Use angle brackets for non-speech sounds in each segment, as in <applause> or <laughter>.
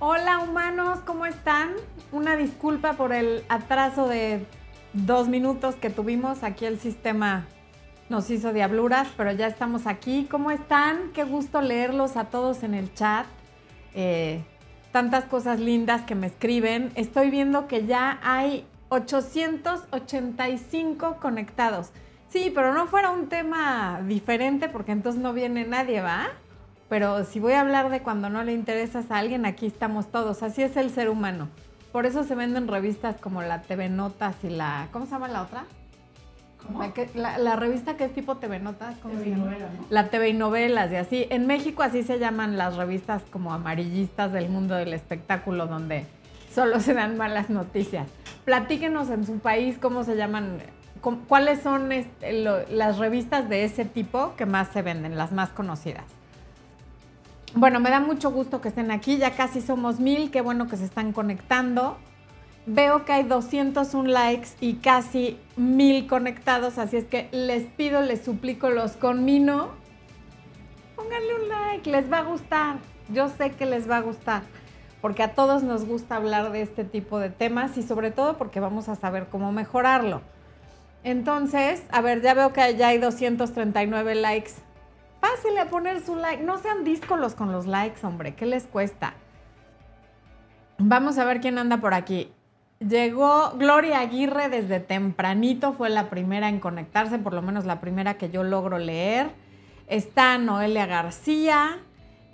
Hola humanos, ¿cómo están? Una disculpa por el atraso de dos minutos que tuvimos. Aquí el sistema nos hizo diabluras, pero ya estamos aquí. ¿Cómo están? Qué gusto leerlos a todos en el chat. Eh, tantas cosas lindas que me escriben. Estoy viendo que ya hay 885 conectados. Sí, pero no fuera un tema diferente porque entonces no viene nadie, ¿va? Pero si voy a hablar de cuando no le interesas a alguien, aquí estamos todos. Así es el ser humano. Por eso se venden revistas como la TV Notas y la... ¿Cómo se llama la otra? ¿Cómo? La, que- la- la revista que es tipo TV Notas. ¿cómo TV se llama? novela, ¿no? La TV y novelas y así. En México así se llaman las revistas como amarillistas del mundo del espectáculo donde solo se dan malas noticias. Platíquenos en su país cómo se llaman, cuáles son este, lo- las revistas de ese tipo que más se venden, las más conocidas. Bueno, me da mucho gusto que estén aquí, ya casi somos mil, qué bueno que se están conectando. Veo que hay 201 likes y casi mil conectados, así es que les pido, les suplico, los conmino. Pónganle un like, les va a gustar. Yo sé que les va a gustar, porque a todos nos gusta hablar de este tipo de temas y sobre todo porque vamos a saber cómo mejorarlo. Entonces, a ver, ya veo que ya hay 239 likes. Pásenle a poner su like. No sean díscolos con los likes, hombre. ¿Qué les cuesta? Vamos a ver quién anda por aquí. Llegó Gloria Aguirre desde tempranito, fue la primera en conectarse, por lo menos la primera que yo logro leer. Está Noelia García,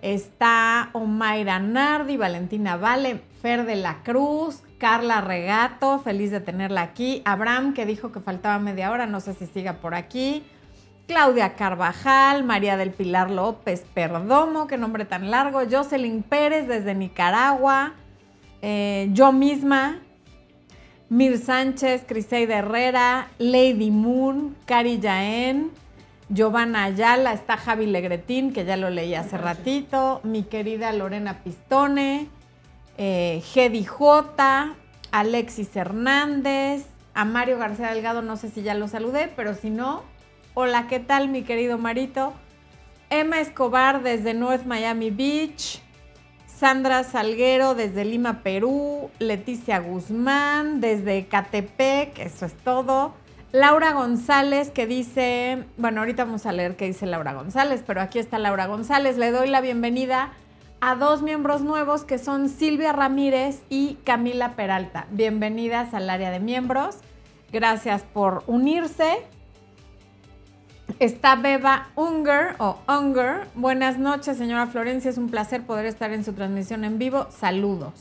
está Omaira Nardi, Valentina Vale, Fer de la Cruz, Carla Regato, feliz de tenerla aquí. Abraham, que dijo que faltaba media hora, no sé si siga por aquí. Claudia Carvajal, María del Pilar López Perdomo, qué nombre tan largo. Jocelyn Pérez desde Nicaragua. Eh, yo misma, Mir Sánchez, Criseida Herrera, Lady Moon, Cari Yaén, Giovanna Ayala, está Javi Legretín, que ya lo leí hace ratito, mi querida Lorena Pistone, eh, Gedi J, Alexis Hernández, a Mario García Delgado, no sé si ya lo saludé, pero si no, hola, ¿qué tal mi querido Marito? Emma Escobar desde North Miami Beach, Sandra Salguero desde Lima, Perú, Leticia Guzmán desde Catepec, eso es todo. Laura González que dice, bueno, ahorita vamos a leer qué dice Laura González, pero aquí está Laura González. Le doy la bienvenida a dos miembros nuevos que son Silvia Ramírez y Camila Peralta. Bienvenidas al área de miembros. Gracias por unirse. Está Beba Unger o Unger. Buenas noches, señora Florencia. Es un placer poder estar en su transmisión en vivo. Saludos.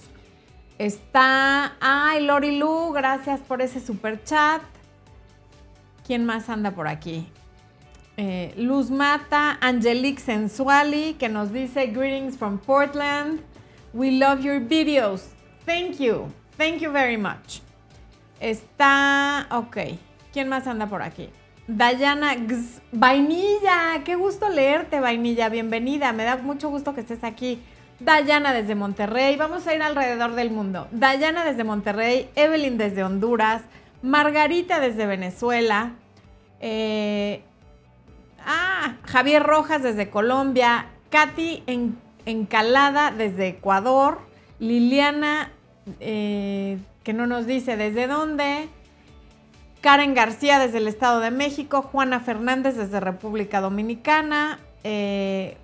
Está. Ay, Lori Lu, gracias por ese super chat. ¿Quién más anda por aquí? Eh, Luz Mata, Angelique Sensuali, que nos dice Greetings from Portland. We love your videos. Thank you. Thank you very much. Está. Ok. ¿Quién más anda por aquí? Dayana Gz- Vainilla, qué gusto leerte, Vainilla, bienvenida, me da mucho gusto que estés aquí. Dayana desde Monterrey, vamos a ir alrededor del mundo. Dayana desde Monterrey, Evelyn desde Honduras, Margarita desde Venezuela, eh, ah, Javier Rojas desde Colombia, Katy en, Encalada desde Ecuador, Liliana, eh, que no nos dice desde dónde, Karen García desde el Estado de México, Juana Fernández desde República Dominicana, eh,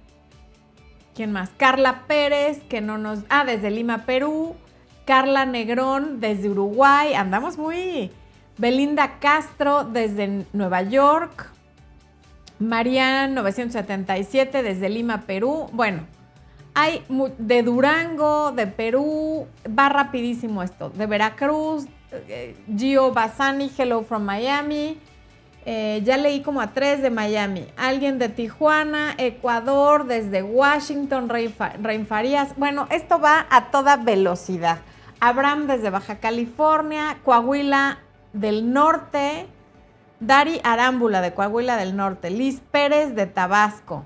¿quién más? Carla Pérez, que no nos... Ah, desde Lima, Perú, Carla Negrón desde Uruguay, andamos muy... Belinda Castro desde Nueva York, Marian 977 desde Lima, Perú, bueno, hay de Durango, de Perú, va rapidísimo esto, de Veracruz, Gio Basani, Hello from Miami, eh, ya leí como a tres de Miami, alguien de Tijuana, Ecuador, desde Washington, Rey Fa- Rey Farías, bueno, esto va a toda velocidad. Abraham desde Baja California, Coahuila del Norte, Dari Arámbula de Coahuila del Norte, Liz Pérez de Tabasco.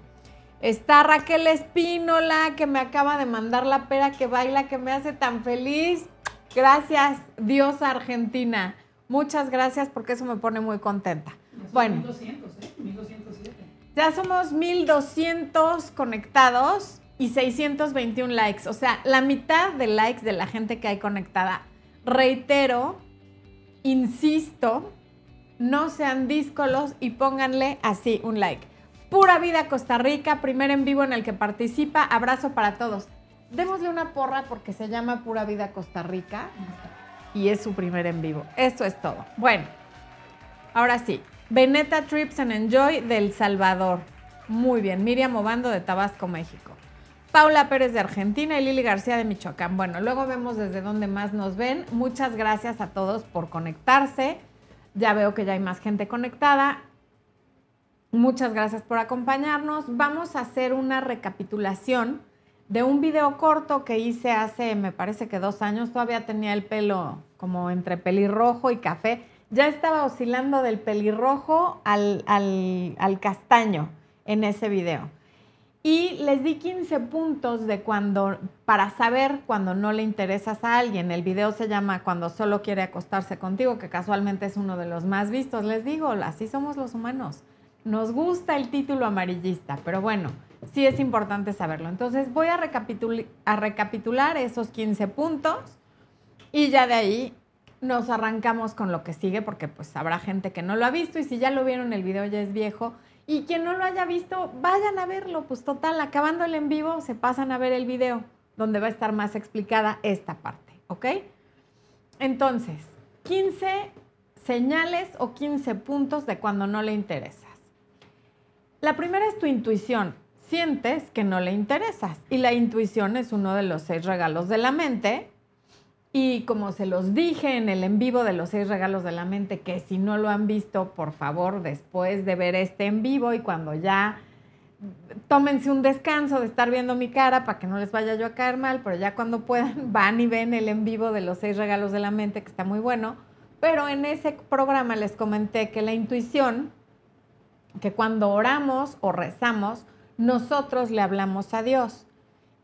Está Raquel Espínola que me acaba de mandar la pera que baila, que me hace tan feliz. Gracias, diosa argentina. Muchas gracias porque eso me pone muy contenta. Bueno. 1200, ¿eh? 1207. Ya somos 1200 conectados. y 621 likes. O sea, la mitad de likes de la gente que hay conectada. Reitero, insisto, no sean díscolos y pónganle así un like. Pura Vida Costa Rica, primer en vivo en el que participa. Abrazo para todos. Démosle una porra porque se llama Pura Vida Costa Rica y es su primer en vivo. Eso es todo. Bueno, ahora sí. Veneta Trips and Enjoy del Salvador. Muy bien. Miriam Obando de Tabasco, México. Paula Pérez de Argentina y Lili García de Michoacán. Bueno, luego vemos desde dónde más nos ven. Muchas gracias a todos por conectarse. Ya veo que ya hay más gente conectada. Muchas gracias por acompañarnos. Vamos a hacer una recapitulación de un video corto que hice hace, me parece que dos años. Todavía tenía el pelo como entre pelirrojo y café. Ya estaba oscilando del pelirrojo al, al castaño en ese video. Y les di 15 puntos de cuando, para saber cuando no le interesas a alguien. El video se llama Cuando solo quiere acostarse contigo, que casualmente es uno de los más vistos. Les digo, así somos los humanos. Nos gusta el título amarillista, pero bueno, sí es importante saberlo. Entonces voy a, a recapitular esos 15 puntos y ya de ahí nos arrancamos con lo que sigue, porque pues habrá gente que no lo ha visto y si ya lo vieron el video ya es viejo y quien no lo haya visto, vayan a verlo. Pues total, acabando el en vivo, se pasan a ver el video donde va a estar más explicada esta parte, ¿ok? Entonces, 15 señales o 15 puntos de cuando no le interesas. La primera es tu intuición. Sientes que no le interesas y la intuición es uno de los seis regalos de la mente y como se los dije en el en vivo de los seis regalos de la mente, que si no lo han visto, por favor, después de ver este en vivo y cuando ya tómense un descanso de estar viendo mi cara para que no les vaya yo a caer mal, pero ya cuando puedan <laughs> van y ven el en vivo de los seis regalos de la mente, que está muy bueno. Pero en ese programa les comenté que la intuición, que cuando oramos o rezamos, nosotros le hablamos a Dios.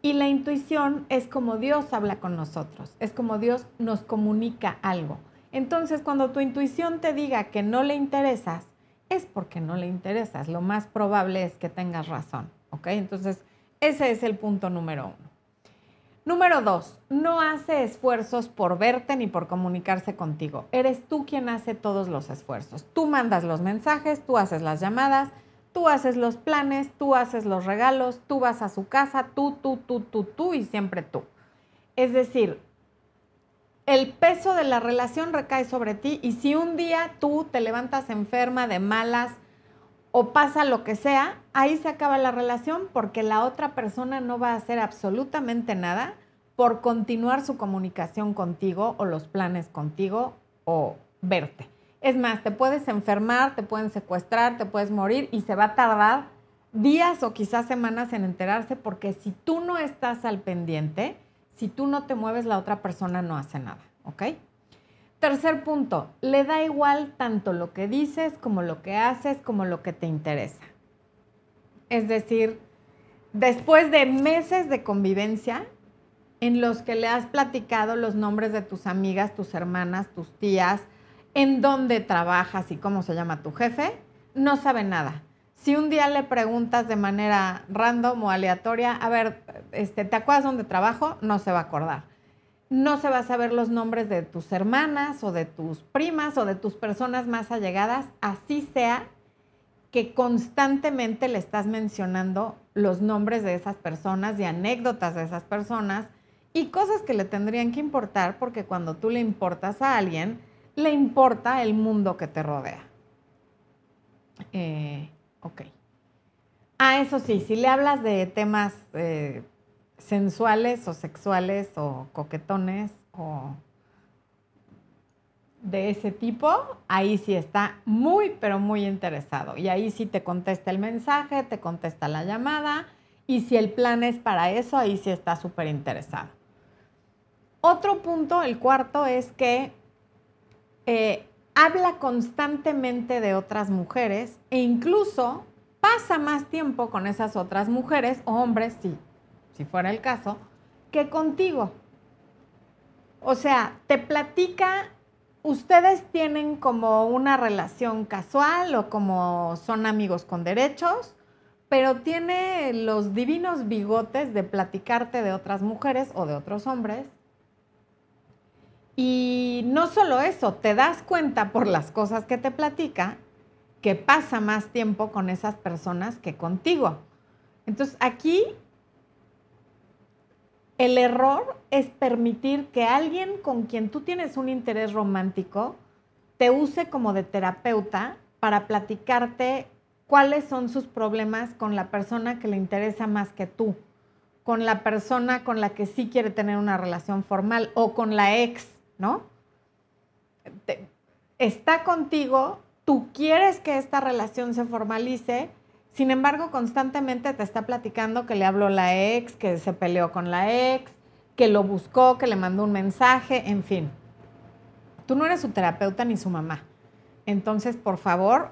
Y la intuición es como Dios habla con nosotros, es como Dios nos comunica algo. Entonces, cuando tu intuición te diga que no le interesas, es porque no le interesas. Lo más probable es que tengas razón, ¿ok? Entonces, ese es el punto número uno. Número dos, no hace esfuerzos por verte ni por comunicarse contigo. Eres tú quien hace todos los esfuerzos. Tú mandas los mensajes, tú haces las llamadas, Tú haces los planes, tú haces los regalos, tú vas a su casa, tú, tú, tú, tú, tú y siempre tú. Es decir, el peso de la relación recae sobre ti y si un día tú te levantas enferma de malas o pasa lo que sea, ahí se acaba la relación porque la otra persona no va a hacer absolutamente nada por continuar su comunicación contigo o los planes contigo o verte. Es más, te puedes enfermar, te pueden secuestrar, te puedes morir y se va a tardar días o quizás semanas en enterarse porque si tú no estás al pendiente, si tú no te mueves, la otra persona no hace nada, ¿ok? Tercer punto, le da igual tanto lo que dices como lo que haces, como lo que te interesa. Es decir, después de meses de convivencia en los que le has platicado los nombres de tus amigas, tus hermanas, tus tías, en dónde trabajas y cómo se llama tu jefe, no sabe nada. Si un día le preguntas de manera random o aleatoria, a ver, este, ¿te acuerdas dónde trabajo? No se va a acordar. No se va a saber los nombres de tus hermanas o de tus primas o de tus personas más allegadas, así sea que constantemente le estás mencionando los nombres de esas personas y anécdotas de esas personas y cosas que le tendrían que importar porque cuando tú le importas a alguien, le importa el mundo que te rodea. Eh, ok. Ah, eso sí, si le hablas de temas eh, sensuales o sexuales o coquetones o de ese tipo, ahí sí está muy, pero muy interesado. Y ahí sí te contesta el mensaje, te contesta la llamada. Y si el plan es para eso, ahí sí está súper interesado. Otro punto, el cuarto, es que eh, habla constantemente de otras mujeres e incluso pasa más tiempo con esas otras mujeres o hombres, si, si fuera el caso, que contigo. O sea, te platica, ustedes tienen como una relación casual o como son amigos con derechos, pero tiene los divinos bigotes de platicarte de otras mujeres o de otros hombres. Y no solo eso, te das cuenta por las cosas que te platica que pasa más tiempo con esas personas que contigo. Entonces aquí el error es permitir que alguien con quien tú tienes un interés romántico te use como de terapeuta para platicarte cuáles son sus problemas con la persona que le interesa más que tú, con la persona con la que sí quiere tener una relación formal o con la ex, ¿no? está contigo, tú quieres que esta relación se formalice, sin embargo, constantemente te está platicando que le habló la ex, que se peleó con la ex, que lo buscó, que le mandó un mensaje, en fin. Tú no eres su terapeuta ni su mamá. Entonces, por favor,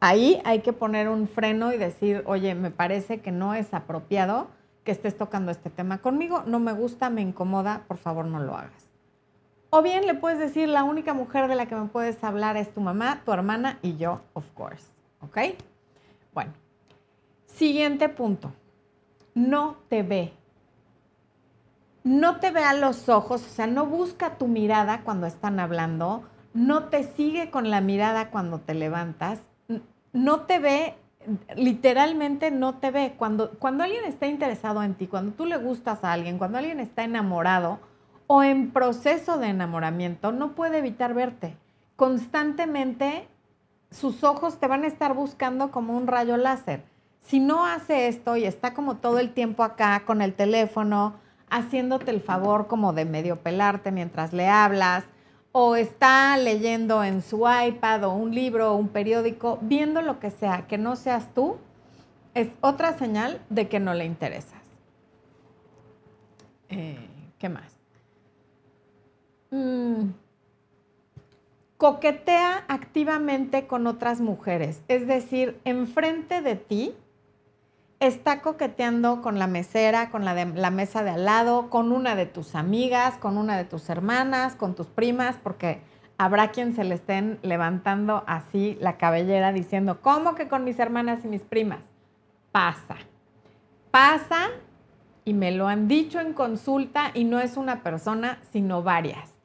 ahí hay que poner un freno y decir, oye, me parece que no es apropiado que estés tocando este tema conmigo, no me gusta, me incomoda, por favor no lo hagas. O bien le puedes decir, la única mujer de la que me puedes hablar es tu mamá, tu hermana y yo, of course. ¿Ok? Bueno, siguiente punto. No te ve. No te ve a los ojos, o sea, no busca tu mirada cuando están hablando, no te sigue con la mirada cuando te levantas, no te ve, literalmente no te ve. Cuando, cuando alguien está interesado en ti, cuando tú le gustas a alguien, cuando alguien está enamorado o en proceso de enamoramiento, no puede evitar verte. Constantemente sus ojos te van a estar buscando como un rayo láser. Si no hace esto y está como todo el tiempo acá con el teléfono, haciéndote el favor como de medio pelarte mientras le hablas, o está leyendo en su iPad o un libro o un periódico, viendo lo que sea, que no seas tú, es otra señal de que no le interesas. Eh, ¿Qué más? Mm, coquetea activamente con otras mujeres, es decir, enfrente de ti está coqueteando con la mesera, con la, la mesa de al lado, con una de tus amigas, con una de tus hermanas, con tus primas, porque habrá quien se le estén levantando así la cabellera diciendo, ¿cómo que con mis hermanas y mis primas? Pasa. Pasa y me lo han dicho en consulta y no es una persona, sino varias.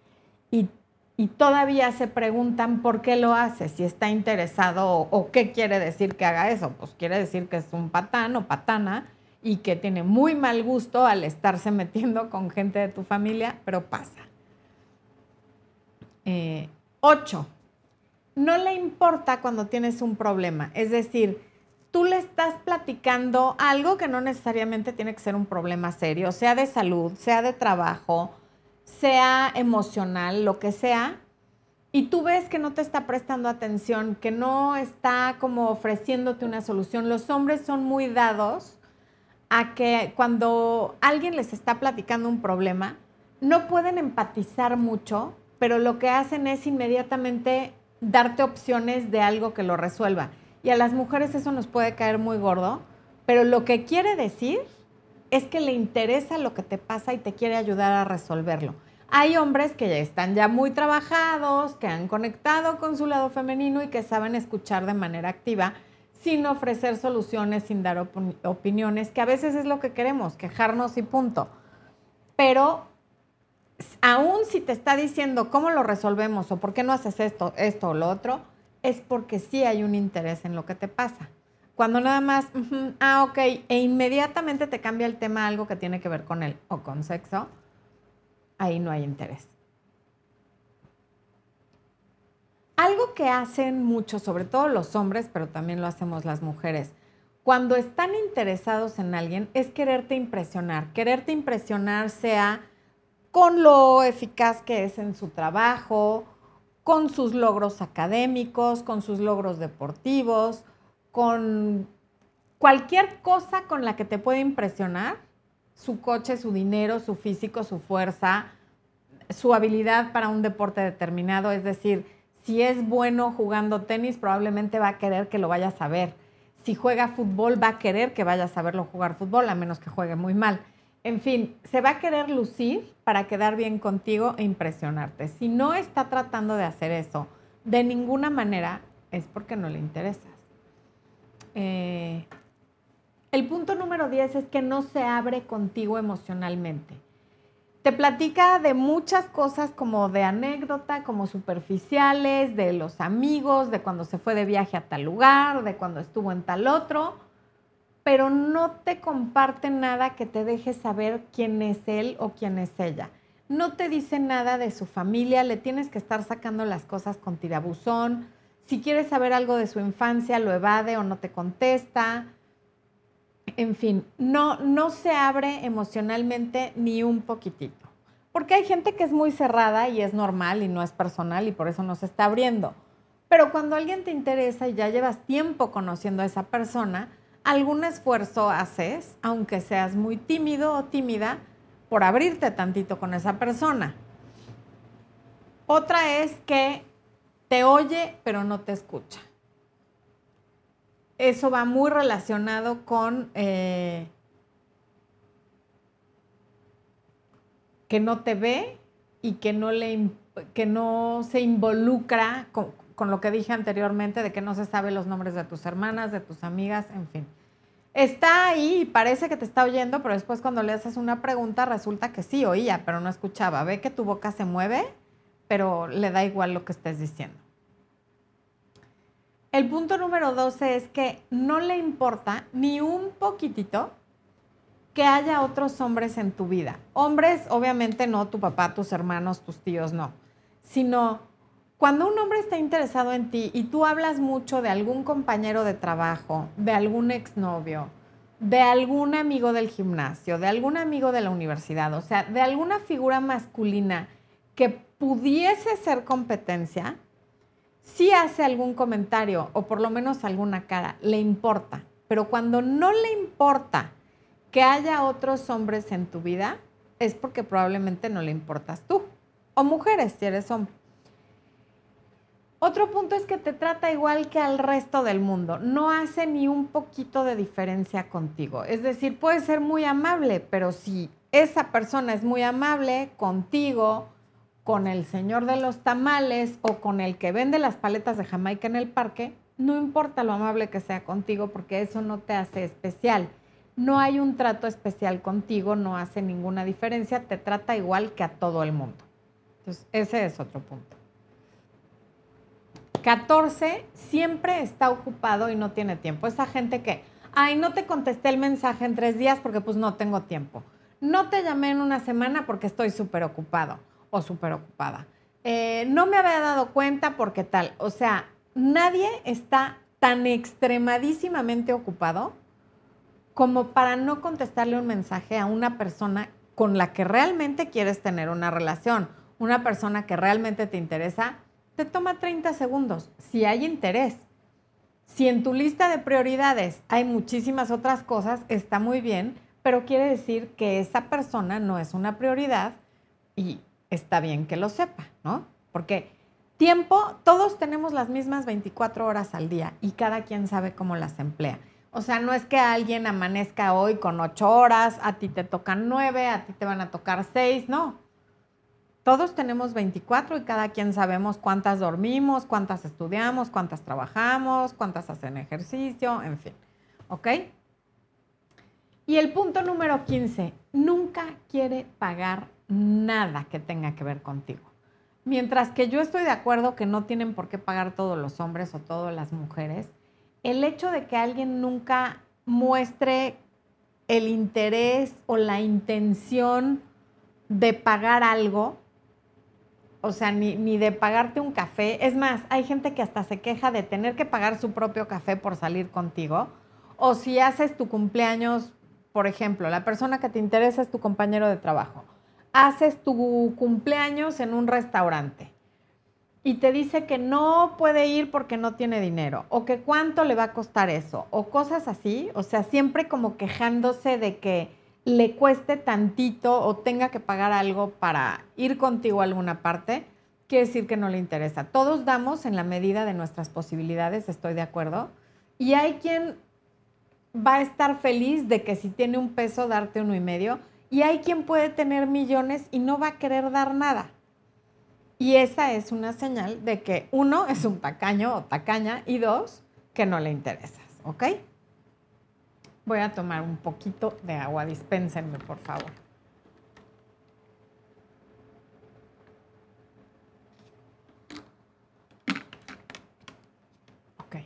Y todavía se preguntan por qué lo hace, si está interesado o, qué quiere decir que haga eso. Pues quiere decir que es un patán o patana y que tiene muy mal gusto al estarse <laughs> metiendo con gente de tu familia, pero pasa. Eh, ocho, no le importa cuando tienes un problema. Es decir, tú le estás platicando algo que no necesariamente tiene que ser un problema serio, sea de salud, sea de trabajo, sea emocional, lo que sea, y tú ves que no te está prestando atención, que no está como ofreciéndote una solución. Los hombres son muy dados a que cuando alguien les está platicando un problema, no pueden empatizar mucho, pero lo que hacen es inmediatamente darte opciones de algo que lo resuelva. Y a las mujeres eso nos puede caer muy gordo, pero lo que quiere decir es que le interesa lo que te pasa y te quiere ayudar a resolverlo. Hay hombres que ya están ya muy trabajados, que han conectado con su lado femenino y que saben escuchar de manera activa sin ofrecer soluciones, sin dar opiniones, que a veces es lo que queremos, quejarnos y punto. Pero aún si te está diciendo cómo lo resolvemos o por qué no haces esto, esto o lo otro, es porque sí hay un interés en lo que te pasa. Cuando nada más, ah, ok, e inmediatamente te cambia el tema a algo que tiene que ver con él o con sexo, ahí no hay interés. Algo que hacen muchos, sobre todo los hombres, pero también lo hacemos las mujeres, cuando están interesados en alguien es quererte impresionar. Quererte impresionar sea con lo eficaz que es en su trabajo, con sus logros académicos, con sus logros deportivos, con cualquier cosa con la que te puede impresionar, su coche, su dinero, su físico, su fuerza, su habilidad para un deporte determinado. Es decir, si es bueno jugando tenis, probablemente va a querer que lo vayas a ver. Si juega fútbol, va a querer que vayas a verlo jugar fútbol, a menos que juegue muy mal. En fin, se va a querer lucir para quedar bien contigo e impresionarte. Si no está tratando de hacer eso de ninguna manera, es porque no le interesa. Eh, El punto número 10 es que no se abre contigo emocionalmente. Te platica de muchas cosas como de anécdota, como superficiales, de los amigos, de cuando se fue de viaje a tal lugar, de cuando estuvo en tal otro, pero no te comparte nada que te deje saber quién es él o quién es ella. No te dice nada de su familia, le tienes que estar sacando las cosas con tirabuzón. Si quieres saber algo de su infancia, lo evade o no te contesta en fin, no, no se abre emocionalmente ni un poquitito. Porque hay gente que es muy cerrada y es normal y no es personal y por eso no se está abriendo. Pero cuando alguien te interesa y ya llevas tiempo conociendo a esa persona, algún esfuerzo haces, aunque seas muy tímido o tímida, por abrirte tantito con esa persona. Otra es que te oye pero no te escucha eso va muy relacionado con eh, que no te ve y que no, le, que no se involucra con, con, lo que dije anteriormente, de que no se sabe los nombres de tus hermanas, de tus amigas, en fin. Está ahí y parece que te está oyendo, pero después cuando le haces una pregunta resulta que sí oía, pero no escuchaba. Ve que tu boca se mueve, pero le da igual lo que estés diciendo. El punto número 12 es que no le importa ni un poquitito que haya otros hombres en tu vida. Hombres, obviamente no tu papá, tus hermanos, tus tíos, no. Sino cuando un hombre está interesado en ti y tú hablas mucho de algún compañero de trabajo, de algún exnovio, de algún amigo del gimnasio, de algún amigo de la universidad, o sea, de alguna figura masculina que pudiese ser competencia, si hace algún comentario o por lo menos alguna cara, le importa. Pero cuando no le importa que haya otros hombres en tu vida, es porque probablemente no le importas tú. O mujeres, si eres hombre. Otro punto es que te trata igual que al resto del mundo. No hace ni un poquito de diferencia contigo. Es decir, puede ser muy amable, pero si esa persona es muy amable contigo, con el señor de los tamales o con el que vende las paletas de Jamaica en el parque, no importa lo amable que sea contigo porque eso no te hace especial. No hay un trato especial contigo, no hace ninguna diferencia, te trata igual que a todo el mundo. Entonces, ese es otro punto. 14, siempre está ocupado y no tiene tiempo. Esa gente que, ay, no te contesté el mensaje en tres días porque pues no tengo tiempo. No te llamé en una semana porque estoy súper ocupado o súper ocupada. Eh, no me había dado cuenta porque tal. O sea, nadie está tan extremadísimamente ocupado como para no contestarle un mensaje a una persona con la que realmente quieres tener una relación, una persona que realmente te interesa, te toma 30 segundos, si hay interés. Si en tu lista de prioridades hay muchísimas otras cosas, está muy bien, pero quiere decir que esa persona no es una prioridad y está bien que lo sepa, ¿no? Porque tiempo, todos tenemos las mismas 24 horas al día y cada quien sabe cómo las emplea. O sea, no es que alguien amanezca hoy con 8 horas, a ti te tocan 9, a ti te van a tocar 6, no. Todos tenemos 24 y cada quien sabemos cuántas dormimos, cuántas estudiamos, cuántas trabajamos, cuántas hacen ejercicio, en fin. ¿Ok? Y el punto número 15, nunca quiere pagar nada que tenga que ver contigo. Mientras que yo estoy de acuerdo que no tienen por qué pagar todos los hombres o todas las mujeres, el hecho de que alguien nunca muestre el interés o la intención de pagar algo, o sea, ni, ni, de pagarte un café. Es más, hay gente que hasta se queja de tener que pagar su propio café por salir contigo. O si haces tu cumpleaños, por ejemplo, la persona que te interesa es tu compañero de trabajo haces tu cumpleaños en un restaurante y te dice que no puede ir porque no tiene dinero o que cuánto le va a costar eso o cosas así, o sea, siempre como quejándose de que le cueste tantito o tenga que pagar algo para ir contigo a alguna parte, quiere decir que no le interesa. Todos damos en la medida de nuestras posibilidades, estoy de acuerdo, y hay quien va a estar feliz de que si tiene un peso darte uno y medio, y hay quien puede tener millones y no va a querer dar nada. Y esa es una señal de que uno es un tacaño o tacaña y dos, que no le interesas, ¿ok? Voy a tomar un poquito de agua, dispénsenme, por favor. Ok.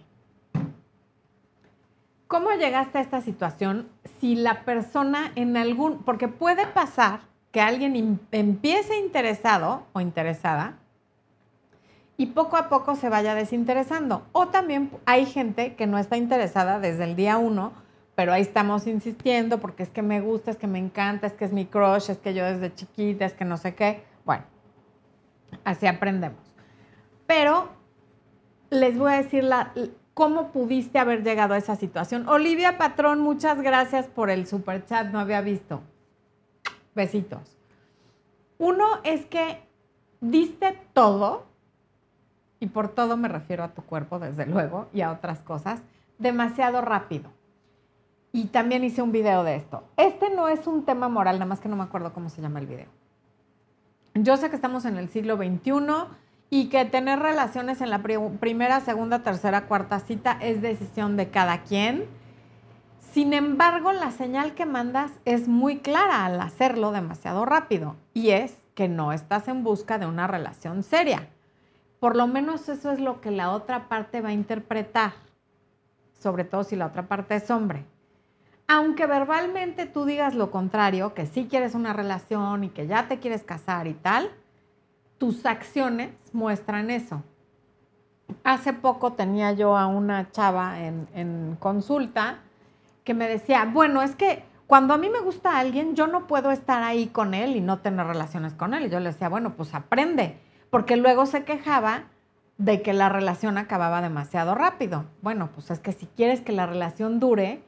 ¿Cómo llegaste a esta situación si la persona en algún, porque puede pasar que alguien empiece interesado o interesada y poco a poco se vaya desinteresando. O también hay gente que no está interesada desde el día uno, pero ahí estamos insistiendo porque es que me gusta, es que me encanta, es que es mi crush, es que yo desde chiquita, es que no sé qué. Bueno, así aprendemos. Pero les voy a decir la, cómo pudiste haber llegado a esa situación. Olivia Patrón, muchas gracias por el super chat, no había visto. Besitos. Uno es que diste todo y por todo me refiero a tu cuerpo, desde luego, y a otras cosas, demasiado rápido. Y también hice un video de esto. Este no es un tema moral, nada más que no me acuerdo cómo se llama el video. Yo sé que estamos en el siglo XXI y que tener relaciones en la primera, segunda, tercera, cuarta cita es decisión de cada quien. Sin embargo, la señal que mandas es muy clara al hacerlo demasiado rápido y es que no estás en busca de una relación seria. Por lo menos eso es lo que la otra parte va a interpretar, sobre todo si la otra parte es hombre. Aunque verbalmente tú digas lo contrario, que sí quieres una relación y que ya te quieres casar y tal, tus acciones muestran eso. Hace poco tenía yo a una chava en, en, consulta que me decía, bueno, es que cuando a mí me gusta alguien, yo no puedo estar ahí con él y no tener relaciones con él. Y yo le decía, bueno, pues aprende porque luego se quejaba de que la relación acababa demasiado rápido. Bueno, pues es que si quieres que la relación dure,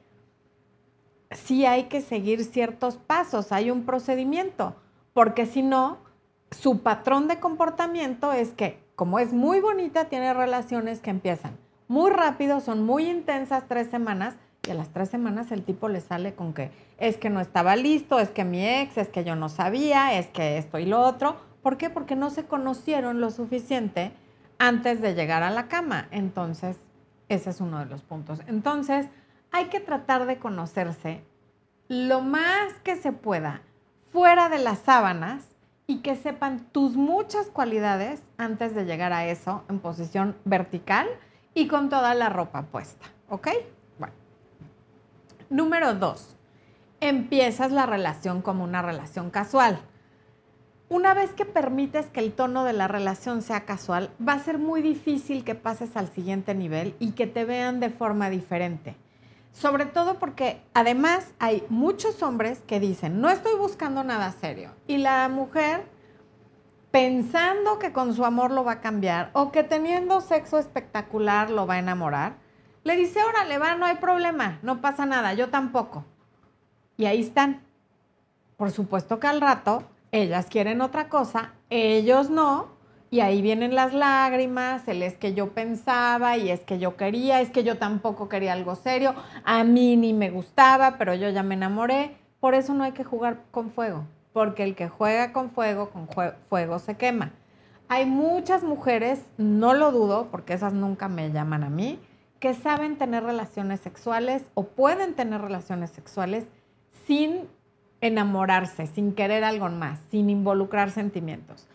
sí hay que seguir ciertos pasos, hay un procedimiento, porque si no, su patrón de comportamiento es que, como es muy bonita, tiene relaciones que empiezan muy rápido, son muy intensas, tres semanas, y a las tres semanas el tipo le sale con que es que no estaba listo, es que mi ex, es que yo no sabía, es que esto y lo otro, ¿Por qué? Porque no se conocieron lo suficiente antes de llegar a la cama. Entonces, ese es uno de los puntos. Entonces, hay que tratar de conocerse lo más que se pueda fuera de las sábanas y que sepan tus muchas cualidades antes de llegar a eso en posición vertical y con toda la ropa puesta. ¿Ok? Bueno. Número dos, empiezas la relación como una relación casual una vez que permites que el tono de la relación sea casual, va a ser muy difícil que pases al siguiente nivel y que te vean de forma diferente. Sobre todo porque además hay muchos hombres que dicen, no estoy buscando nada serio. Y la mujer, pensando que con su amor lo va a cambiar o que teniendo sexo espectacular lo va a enamorar, le dice, órale, va, no hay problema, no pasa nada, yo tampoco. Y ahí están. Por supuesto que al rato ellas quieren otra cosa, ellos no, y ahí vienen las lágrimas, el es que yo pensaba y es que yo quería, es que yo tampoco quería algo serio, a mí ni me gustaba, pero yo ya me enamoré. Por eso no hay que jugar con fuego, porque el que juega con fuego, con fuego se quema. Hay muchas mujeres, no lo dudo, porque esas nunca me llaman a mí, que saben tener relaciones sexuales o pueden tener relaciones sexuales sin enamorarse, sin querer algo más, sin involucrar sentimientos.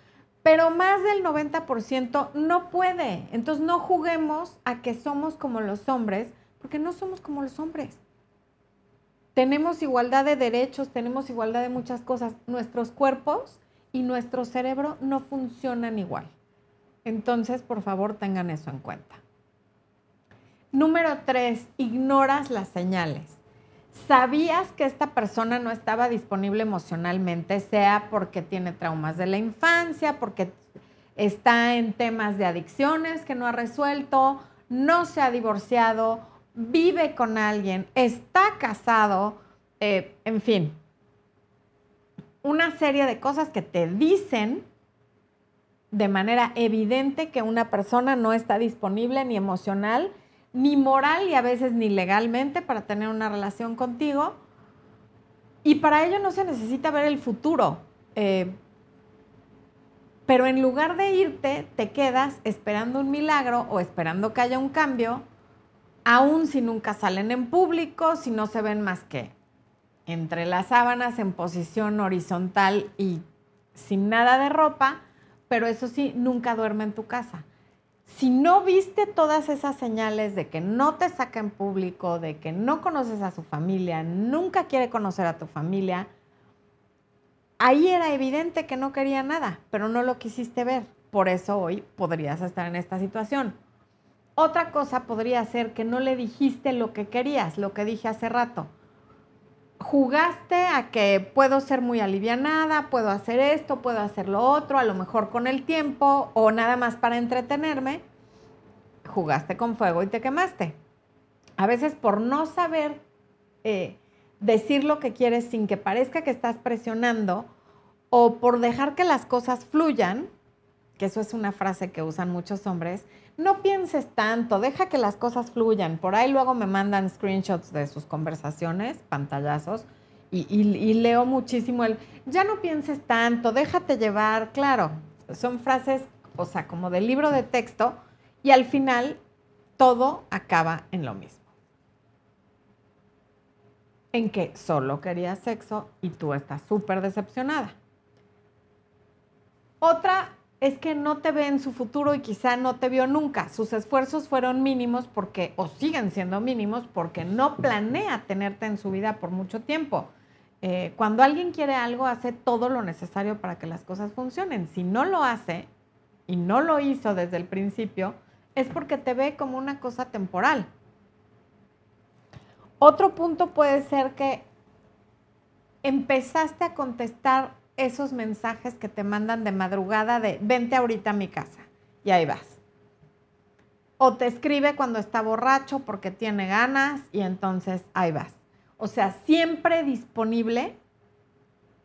Pero más del 90% no puede. Entonces no juguemos a que somos como los hombres, porque no somos como los hombres. Tenemos igualdad de derechos, tenemos igualdad de muchas cosas. Nuestros cuerpos y nuestro cerebro no funcionan igual. Entonces, por favor, tengan eso en cuenta. Número tres, ignoras las señales sabías que esta persona no estaba disponible emocionalmente, sea porque tiene traumas de la infancia, porque está en temas de adicciones que no ha resuelto, no se ha divorciado, vive con alguien, está casado, eh, en fin, una serie de cosas que te dicen de manera evidente que una persona no está disponible ni emocional ni moral y a veces ni legalmente para tener una relación contigo. Y para ello no se necesita ver el futuro. Eh, pero en lugar de irte, te quedas esperando un milagro o esperando que haya un cambio aún si nunca salen en público, si no se ven más que entre las sábanas en posición horizontal y sin nada de ropa, pero eso sí, nunca duerme en tu casa. Si no viste todas esas señales de que no te saca en público, de que no conoces a su familia, nunca quiere conocer a tu familia, ahí era evidente que no quería nada, pero no lo quisiste ver. Por eso hoy podrías estar en esta situación. Otra cosa podría ser que no le dijiste lo que querías, lo que dije hace rato. Jugaste a que puedo ser muy alivianada, puedo hacer esto, puedo hacer lo otro, a lo mejor con el tiempo o nada más para entretenerme. Jugaste con fuego y te quemaste. A veces por no saber eh, decir lo que quieres sin que parezca que estás presionando o por dejar que las cosas fluyan, que eso es una frase que usan muchos hombres, no pienses tanto, deja que las cosas fluyan. Por ahí luego me mandan screenshots de sus conversaciones, pantallazos, y, leo muchísimo el, ya no pienses tanto, déjate llevar, claro, son frases, o sea, como del libro de texto, y al final todo acaba en lo mismo. En que solo querías sexo y tú estás súper decepcionada. Otra es que no te ve en su futuro y quizá no te vio nunca. Sus esfuerzos fueron mínimos porque, o siguen siendo mínimos, porque no planea tenerte en su vida por mucho tiempo. Eh, cuando alguien quiere algo, hace todo lo necesario para que las cosas funcionen. Si no lo hace y no lo hizo desde el principio, es porque te ve como una cosa temporal. Otro punto puede ser que empezaste a contestar esos mensajes que te mandan de madrugada de vente ahorita a mi casa y ahí vas. O te escribe cuando está borracho porque tiene ganas y entonces ahí vas. O sea, siempre disponible,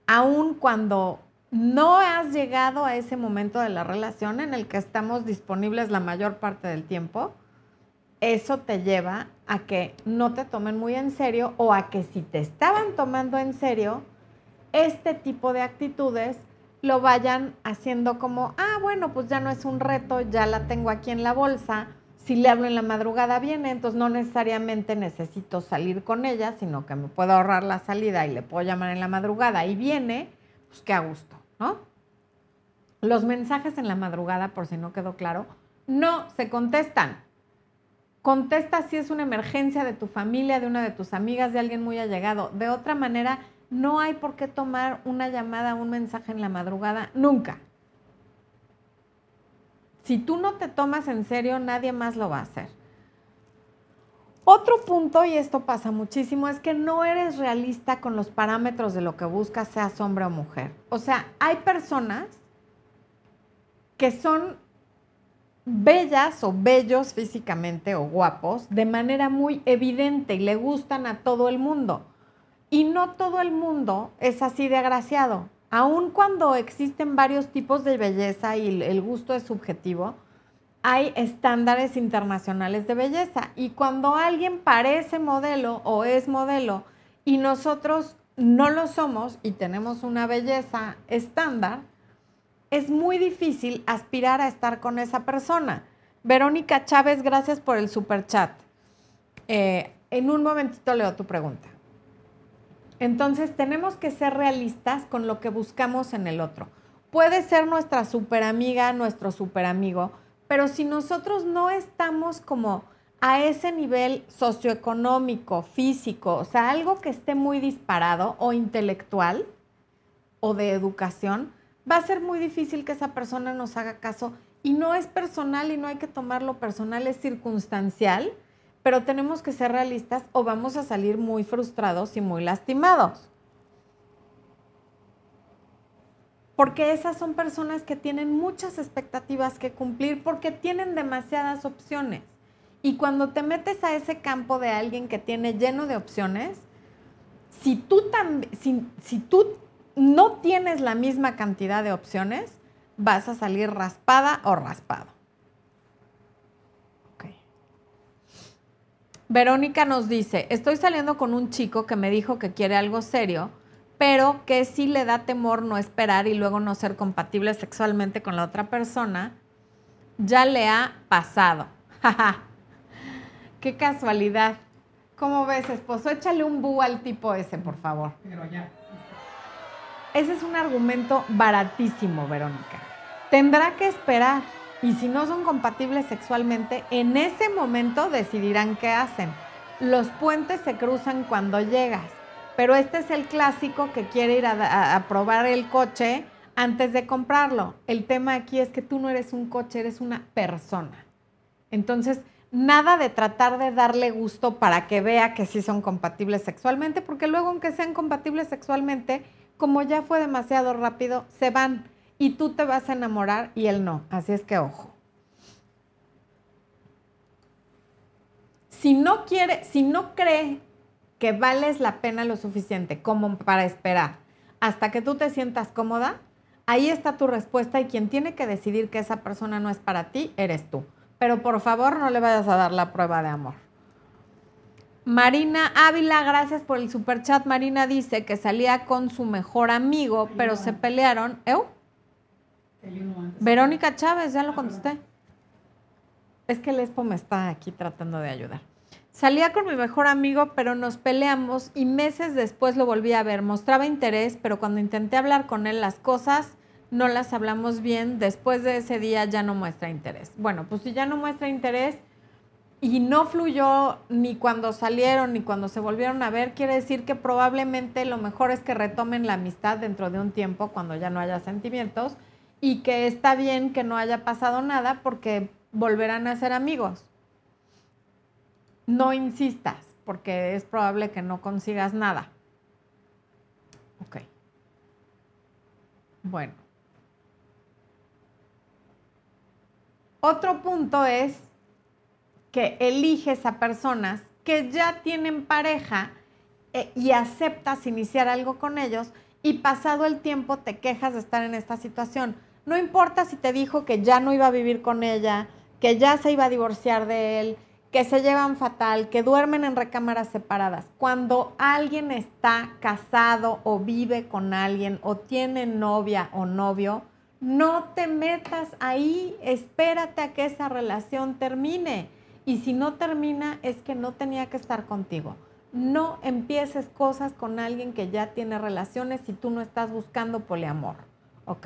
aun cuando no has llegado a ese momento de la relación en el que estamos disponibles la mayor parte del tiempo, eso te lleva a que no te tomen muy en serio o a que si te estaban tomando en serio, este tipo de actitudes lo vayan haciendo como, ah, bueno, pues ya no es un reto, ya la tengo aquí en la bolsa, si le hablo en la madrugada viene, entonces no necesariamente necesito salir con ella, sino que me puedo ahorrar la salida y le puedo llamar en la madrugada y viene, pues qué a gusto, ¿no? Los mensajes en la madrugada, por si no quedó claro, no se contestan. Contesta si es una emergencia de tu familia, de una de tus amigas, de alguien muy allegado. De otra manera, no hay por qué tomar una llamada, un mensaje en la madrugada, nunca. Si tú no te tomas en serio, nadie más lo va a hacer. Otro punto, y esto pasa muchísimo, es que no eres realista con los parámetros de lo que buscas, seas hombre o mujer. O sea, hay personas que son bellas o bellos físicamente o guapos de manera muy evidente y le gustan a todo el mundo. Y no todo el mundo es así de agraciado. Aun cuando existen varios tipos de belleza y el gusto es subjetivo, hay estándares internacionales de belleza. Y cuando alguien parece modelo o es modelo y nosotros no lo somos y tenemos una belleza estándar, es muy difícil aspirar a estar con esa persona. Verónica Chávez, gracias por el super chat. Eh, en un momentito leo tu pregunta. Entonces tenemos que ser realistas con lo que buscamos en el otro. Puede ser nuestra super amiga, nuestro super amigo, pero si nosotros no estamos como a ese nivel socioeconómico, físico, o sea, algo que esté muy disparado o intelectual o de educación, va a ser muy difícil que esa persona nos haga caso. Y no es personal y no hay que tomarlo personal, es circunstancial pero tenemos que ser realistas o vamos a salir muy frustrados y muy lastimados. Porque esas son personas que tienen muchas expectativas que cumplir porque tienen demasiadas opciones. Y cuando te metes a ese campo de alguien que tiene lleno de opciones, si tú, si, si tú no tienes la misma cantidad de opciones, vas a salir raspada o raspado. Verónica nos dice, estoy saliendo con un chico que me dijo que quiere algo serio, pero que sí le da temor no esperar y luego no ser compatible sexualmente con la otra persona. Ya le ha pasado. <laughs> Qué casualidad. ¿Cómo ves, esposo? Échale un bu al tipo ese, por favor. Pero ya. Ese es un argumento baratísimo, Verónica. Tendrá que esperar. Y si no son compatibles sexualmente, en ese momento decidirán qué hacen. Los puentes se cruzan cuando llegas. Pero este es el clásico que quiere ir a, probar el coche antes de comprarlo. El tema aquí es que tú no eres un coche, eres una persona. Entonces, nada de tratar de darle gusto para que vea que sí son compatibles sexualmente, porque luego aunque sean compatibles sexualmente, como ya fue demasiado rápido, se van y tú te vas a enamorar y él no. Así es que ojo. Si no quiere, si no cree que vales la pena lo suficiente como para esperar hasta que tú te sientas cómoda, ahí está tu respuesta y quien tiene que decidir que esa persona no es para ti, eres tú. Pero por favor no le vayas a dar la prueba de amor. Marina Ávila, gracias por el super chat. Marina dice que salía con su mejor amigo, pero se pelearon. ¿Eu? Verónica Chávez, ya lo contesté. Es que el Expo me está aquí tratando de ayudar. Salía con mi mejor amigo, pero nos peleamos y meses después lo volví a ver. Mostraba interés, pero cuando intenté hablar con él las cosas no las hablamos bien. Después de ese día ya no muestra interés. Bueno, pues si ya no muestra interés y no fluyó ni cuando salieron ni cuando se volvieron a ver, quiere decir que probablemente lo mejor es que retomen la amistad dentro de un tiempo cuando ya no haya sentimientos y que está bien que no haya pasado nada porque volverán a ser amigos. No insistas, porque es probable que no consigas nada. Ok. Bueno. Otro punto es que eliges a personas que ya tienen pareja eh, y aceptas iniciar algo con ellos y pasado el tiempo te quejas de estar en esta situación. No importa si te dijo que ya no iba a vivir con ella, que ya se iba a divorciar de él, que se llevan fatal, que duermen en recámaras separadas. Cuando alguien está casado o vive con alguien o tiene novia o novio, no te metas ahí, espérate a que esa relación termine. Y si no termina, es que no tenía que estar contigo. No empieces cosas con alguien que ya tiene relaciones si tú no estás buscando poliamor. ¿Ok?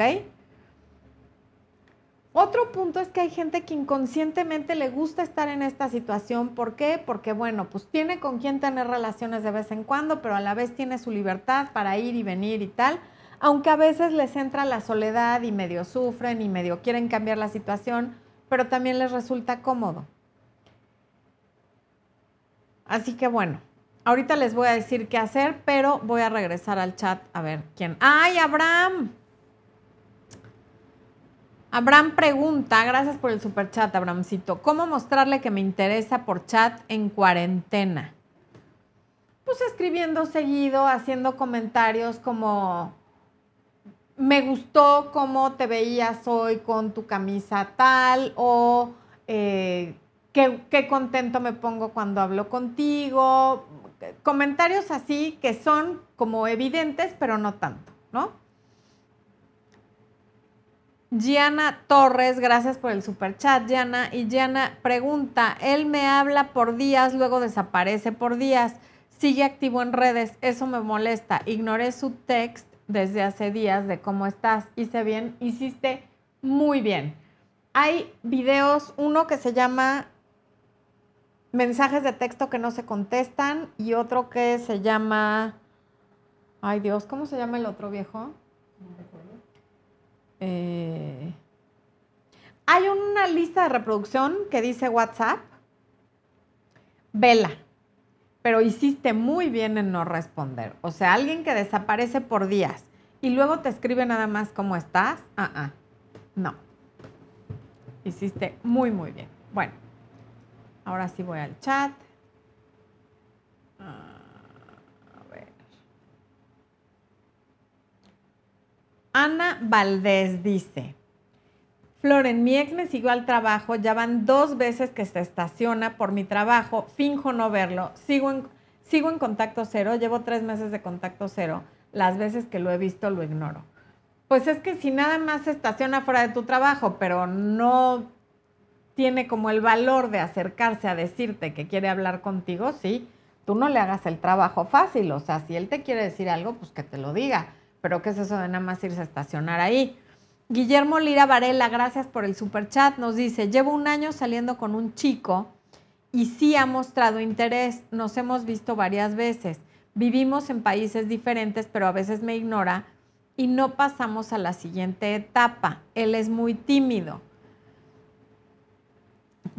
Otro punto es que hay gente que inconscientemente le gusta estar en esta situación. ¿Por qué? Porque, bueno, pues tiene con quien tener relaciones de vez en cuando, pero a la vez tiene su libertad para ir y venir y tal. Aunque a veces les entra la soledad y medio sufren y medio quieren cambiar la situación, pero también les resulta cómodo. Así que bueno, ahorita les voy a decir qué hacer, pero voy a regresar al chat a ver quién. ¡Ay, Abraham! Abraham pregunta, gracias por el super chat, Abrahamcito, ¿cómo mostrarle que me interesa por chat en cuarentena? Pues escribiendo seguido, haciendo comentarios como, me gustó cómo te veías hoy con tu camisa tal, o eh, qué, qué contento me pongo cuando hablo contigo. Comentarios así que son como evidentes, pero no tanto, ¿no? Giana Torres, gracias por el super chat, Giana. Y Giana pregunta, él me habla por días, luego desaparece por días, sigue activo en redes, eso me molesta. Ignoré su text desde hace días de cómo estás. Hice bien, hiciste muy bien. Hay videos, uno que se llama mensajes de texto que no se contestan y otro que se llama, ay Dios, ¿cómo se llama el otro viejo? Eh, hay una lista de reproducción que dice WhatsApp. Vela, pero hiciste muy bien en no responder. O sea, alguien que desaparece por días y luego te escribe nada más cómo estás. Ah, ah, no. Hiciste muy, muy bien. Bueno, ahora sí voy al chat. Ana Valdés dice, Floren, mi ex me siguió al trabajo, ya van dos veces que se estaciona por mi trabajo, finjo no verlo, sigo en, sigo en contacto cero, llevo tres meses de contacto cero, las veces que lo he visto lo ignoro. Pues es que si nada más se estaciona fuera de tu trabajo, pero no tiene como el valor de acercarse a decirte que quiere hablar contigo, sí, tú no le hagas el trabajo fácil. O sea, si él te quiere decir algo, pues que te lo diga. Pero ¿qué es eso de nada más irse a estacionar ahí? Guillermo Lira Varela, gracias por el super chat. Nos dice, llevo un año saliendo con un chico y sí ha mostrado interés. Nos hemos visto varias veces. Vivimos en países diferentes, pero a veces me ignora y no pasamos a la siguiente etapa. Él es muy tímido.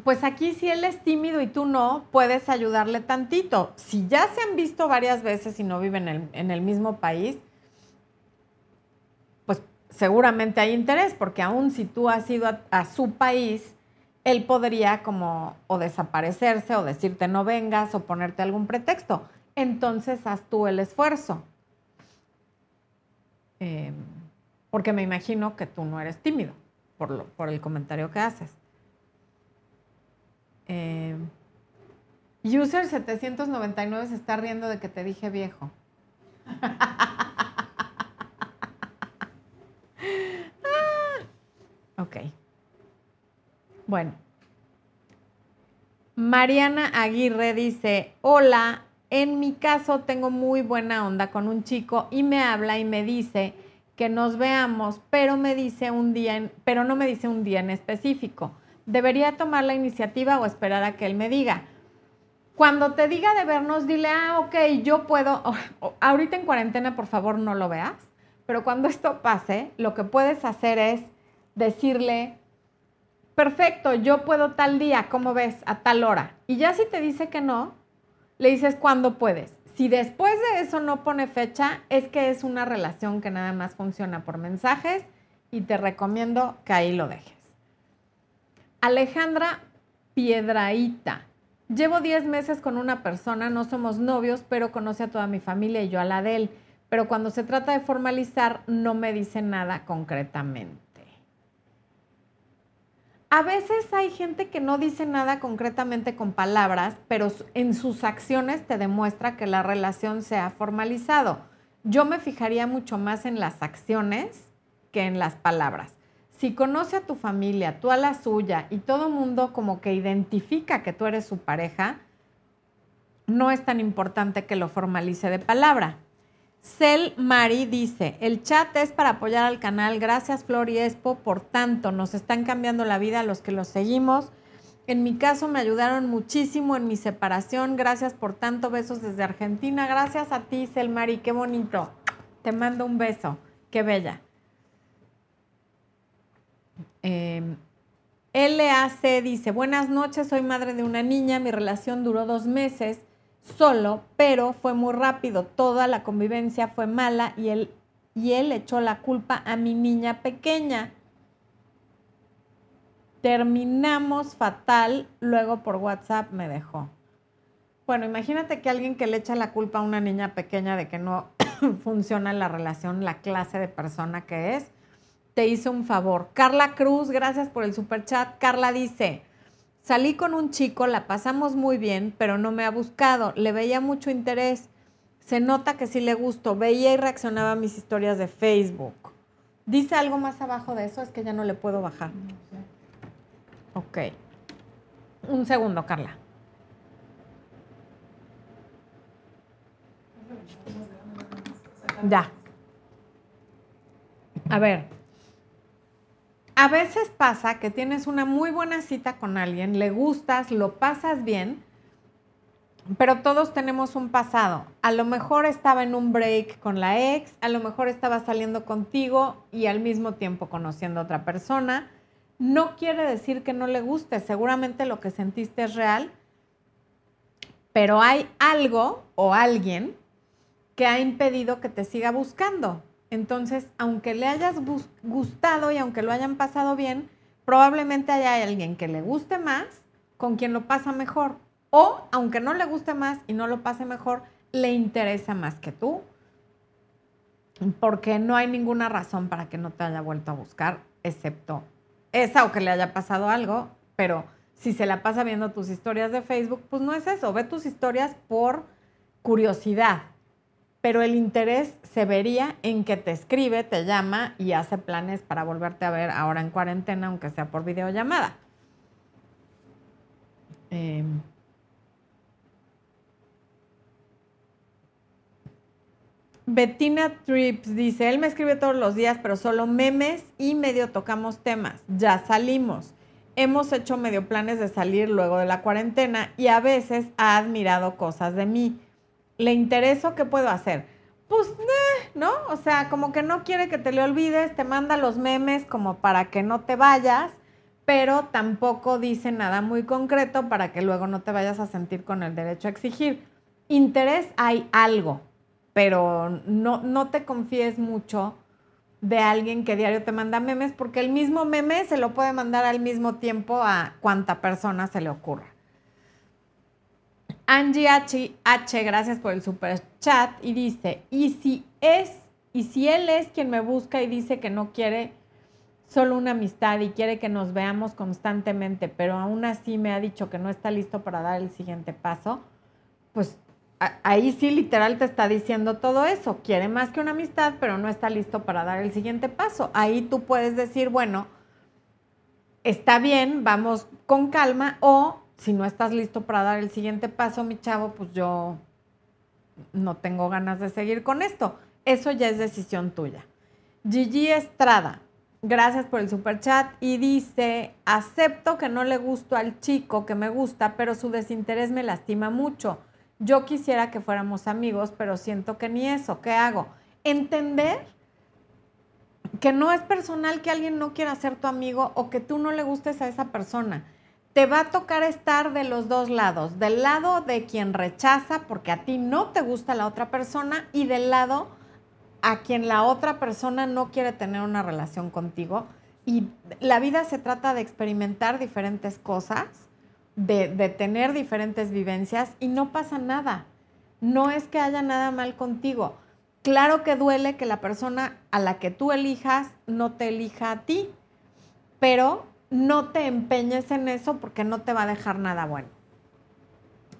Pues aquí si él es tímido y tú no, puedes ayudarle tantito. Si ya se han visto varias veces y no viven en el, mismo país, seguramente hay interés, porque aún si tú has ido a, su país, él podría como o desaparecerse o decirte no vengas o ponerte algún pretexto. Entonces haz tú el esfuerzo. Em, porque me imagino que tú no eres tímido por, por el comentario que haces. Em, user 799 se está riendo de que te dije viejo. <laughs> ok. Bueno. Mariana Aguirre dice, hola, en mi caso tengo muy buena onda con un chico y me habla y me dice que nos veamos, pero me dice un día, pero no me dice un día en específico. ¿Debería tomar la iniciativa o esperar a que él me diga? Cuando te diga de vernos, dile, ah, ok, yo puedo, <laughs> ahorita en cuarentena, por favor, no lo veas, pero cuando esto pase, lo que puedes hacer es decirle, perfecto, yo puedo tal día, ¿cómo ves? A tal hora. Y ya si te dice que no, le dices cuándo puedes. Si después de eso no pone fecha, es que es una relación que nada más funciona por mensajes y te recomiendo que ahí lo dejes. Alejandra Piedraíta. Llevo 10 meses con una persona, no somos novios, pero conoce a toda mi familia y yo a la de él. Pero cuando se trata de formalizar, no me dice nada concretamente. A veces hay gente que no dice nada concretamente con palabras, pero en sus acciones te demuestra que la relación se ha formalizado. Yo me fijaría mucho más en las acciones que en las palabras. Si conoce a tu familia, tú a la suya y todo mundo como que identifica que tú eres su pareja, no es tan importante que lo formalice de palabra. Cel Mari dice, el chat es para apoyar al canal. Gracias Flor y Expo. Por tanto, nos están cambiando la vida a los que los seguimos. En mi caso me ayudaron muchísimo en mi separación. Gracias por tanto. Besos desde Argentina. Gracias a ti, Cel Mari. Qué bonito. Te mando un beso. Qué bella. Em, LAC dice, buenas noches, soy madre de una niña. Mi relación duró dos meses solo, pero fue muy rápido. Toda la convivencia fue mala y él, y él echó la culpa a mi niña pequeña. Terminamos fatal, luego por WhatsApp me dejó. Bueno, imagínate que alguien que le echa la culpa a una niña pequeña de que no <coughs> funciona la relación, la clase de persona que es, te hizo un favor. Carla Cruz, gracias por el super chat. Carla dice, Salí con un chico, la pasamos muy bien, pero no me ha buscado. Le veía mucho interés. Se nota que sí le gustó. Veía y reaccionaba a mis historias de Facebook. ¿Dice algo más abajo de eso? Es que ya no le puedo bajar. Ok. Un segundo, Carla. Ya. A ver a veces pasa que tienes una muy buena cita con alguien, le gustas, lo pasas bien, pero todos tenemos un pasado. A lo mejor estaba en un break con la ex, a lo mejor estaba saliendo contigo y al mismo tiempo conociendo a otra persona. No quiere decir que no le guste, seguramente lo que sentiste es real, pero hay algo o alguien que ha impedido que te siga buscando. Entonces, aunque le hayas gustado y aunque lo hayan pasado bien, probablemente haya alguien que le guste más con quien lo pasa mejor. O, aunque no le guste más y no lo pase mejor, le interesa más que tú. Porque no hay ninguna razón para que no te haya vuelto a buscar, excepto esa o que le haya pasado algo. Pero si se la pasa viendo tus historias de Facebook, pues no es eso. Ve tus historias por curiosidad pero el interés se vería en que te escribe, te llama y hace planes para volverte a ver ahora en cuarentena, aunque sea por videollamada. Em, Bettina Trips dice, él me escribe todos los días, pero solo memes y medio tocamos temas. Ya salimos. Hemos hecho medio planes de salir luego de la cuarentena y a veces ha admirado cosas de mí. ¿Le intereso? ¿Qué puedo hacer? Pues, ¿no? O sea, como que no quiere que te le olvides, te manda los memes como para que no te vayas, pero tampoco dice nada muy concreto para que luego no te vayas a sentir con el derecho a exigir. Interés hay algo, pero no, no te confíes mucho de alguien que diario te manda memes, porque el mismo meme se lo puede mandar al mismo tiempo a cuanta persona se le ocurra. Angie H, H, gracias por el super chat, y dice, y si es, y si él es quien me busca y dice que no quiere solo una amistad y quiere que nos veamos constantemente, pero aún así me ha dicho que no está listo para dar el siguiente paso, pues ahí sí literal te está diciendo todo eso. Quiere más que una amistad, pero no está listo para dar el siguiente paso. Ahí tú puedes decir, bueno, está bien, vamos con calma, o si no estás listo para dar el siguiente paso, mi chavo, pues yo no tengo ganas de seguir con esto. Eso ya es decisión tuya. Gigi Estrada, gracias por el super chat y dice, acepto que no le gusto al chico que me gusta, pero su desinterés me lastima mucho yo quisiera que fuéramos amigos, pero siento que ni eso. ¿Qué hago? Entender que no es personal que alguien no quiera ser tu amigo o que tú no le gustes a esa persona. Te va a tocar estar de los dos lados, del lado de quien rechaza porque a ti no te gusta la otra persona y del lado a quien la otra persona no quiere tener una relación contigo. Y la vida se trata de experimentar diferentes cosas de, tener diferentes vivencias y no pasa nada. No es que haya nada mal contigo. Claro que duele que la persona a la que tú elijas no te elija a ti, pero no te empeñes en eso porque no te va a dejar nada bueno.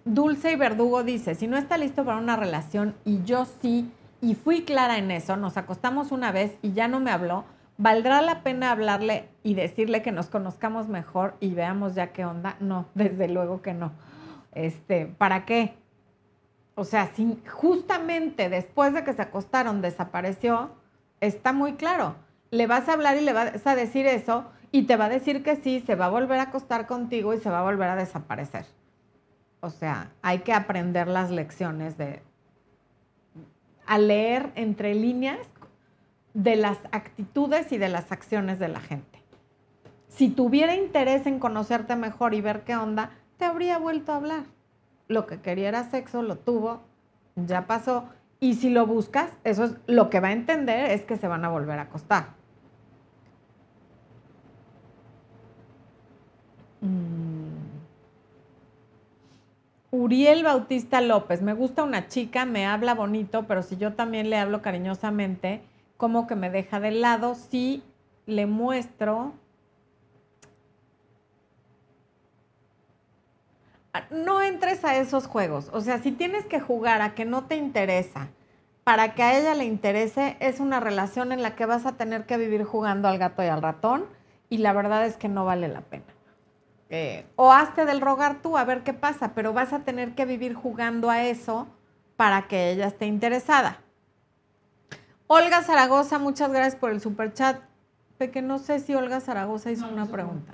Dulce y Verdugo dice, si no está listo para una relación y yo sí, y fui clara en eso, nos acostamos una vez y ya no me habló, ¿Valdrá la pena hablarle y decirle que nos conozcamos mejor y veamos ya qué onda? No, <laughs> desde luego que no. Este, ¿para qué? O sea, si justamente después de que se acostaron desapareció, está muy claro. Le vas a hablar y le vas a decir eso y te va a decir que sí, se va a volver a acostar contigo y se va a volver a desaparecer. O sea, hay que aprender las lecciones de a leer entre líneas de las actitudes y de las acciones de la gente. Si tuviera interés en conocerte mejor y ver qué onda, te habría vuelto a hablar. Lo que quería era sexo, lo tuvo, ya pasó. Y si lo buscas, eso es lo que va a entender es que se van a volver a acostar. Mm. Uriel Bautista López, me gusta una chica, me habla bonito, pero si yo también le hablo cariñosamente, como que me deja de lado si le muestro no entres a esos juegos. O sea, si tienes que jugar a que no te interesa para que a ella le interese, es una relación en la que vas a tener que vivir jugando al gato y al ratón y la verdad es que no vale la pena. Eh, o hazte del rogar tú a ver qué pasa, pero vas a tener que vivir jugando a eso para que ella esté interesada. Olga Zaragoza, muchas gracias por el super chat. Que no sé si Olga Zaragoza hizo una pregunta.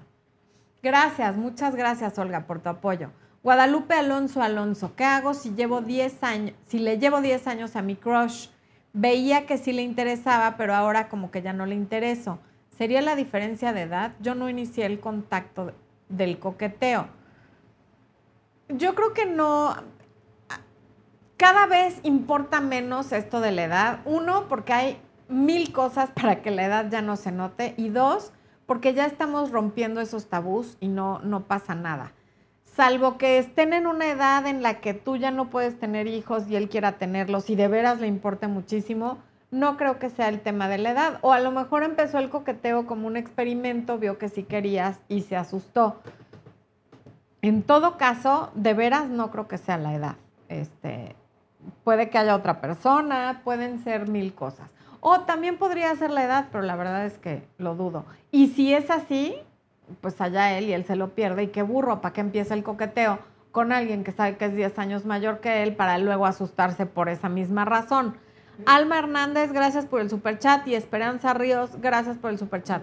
Gracias, muchas gracias Olga por tu apoyo. Guadalupe Alonso Alonso, ¿qué hago si llevo 10 años, si le llevo 10 años a mi crush? Veía que sí le interesaba, pero ahora como que ya no le intereso. ¿Sería la diferencia de edad? Yo no inicié el contacto del coqueteo. Yo creo que no, cada vez importa menos esto de la edad. Uno, porque hay mil cosas para que la edad ya no se note. Y dos, porque ya estamos rompiendo esos tabús y no, no pasa nada. Salvo que estén en una edad en la que tú ya no puedes tener hijos y él quiera tenerlos y de veras le importe muchísimo, no creo que sea el tema de la edad. O a lo mejor empezó el coqueteo como un experimento, vio que sí querías y se asustó. En todo caso, de veras no creo que sea la edad. Este, puede que haya otra persona, pueden ser mil cosas. O también podría ser la edad, pero la verdad es que lo dudo. Y si es así, pues allá él y él se lo pierde. Y qué burro, ¿para qué empieza el coqueteo con alguien que sabe que es 10 años mayor que él para luego asustarse por esa misma razón? Alma Hernández, gracias por el superchat. Y Esperanza Ríos, gracias por el superchat.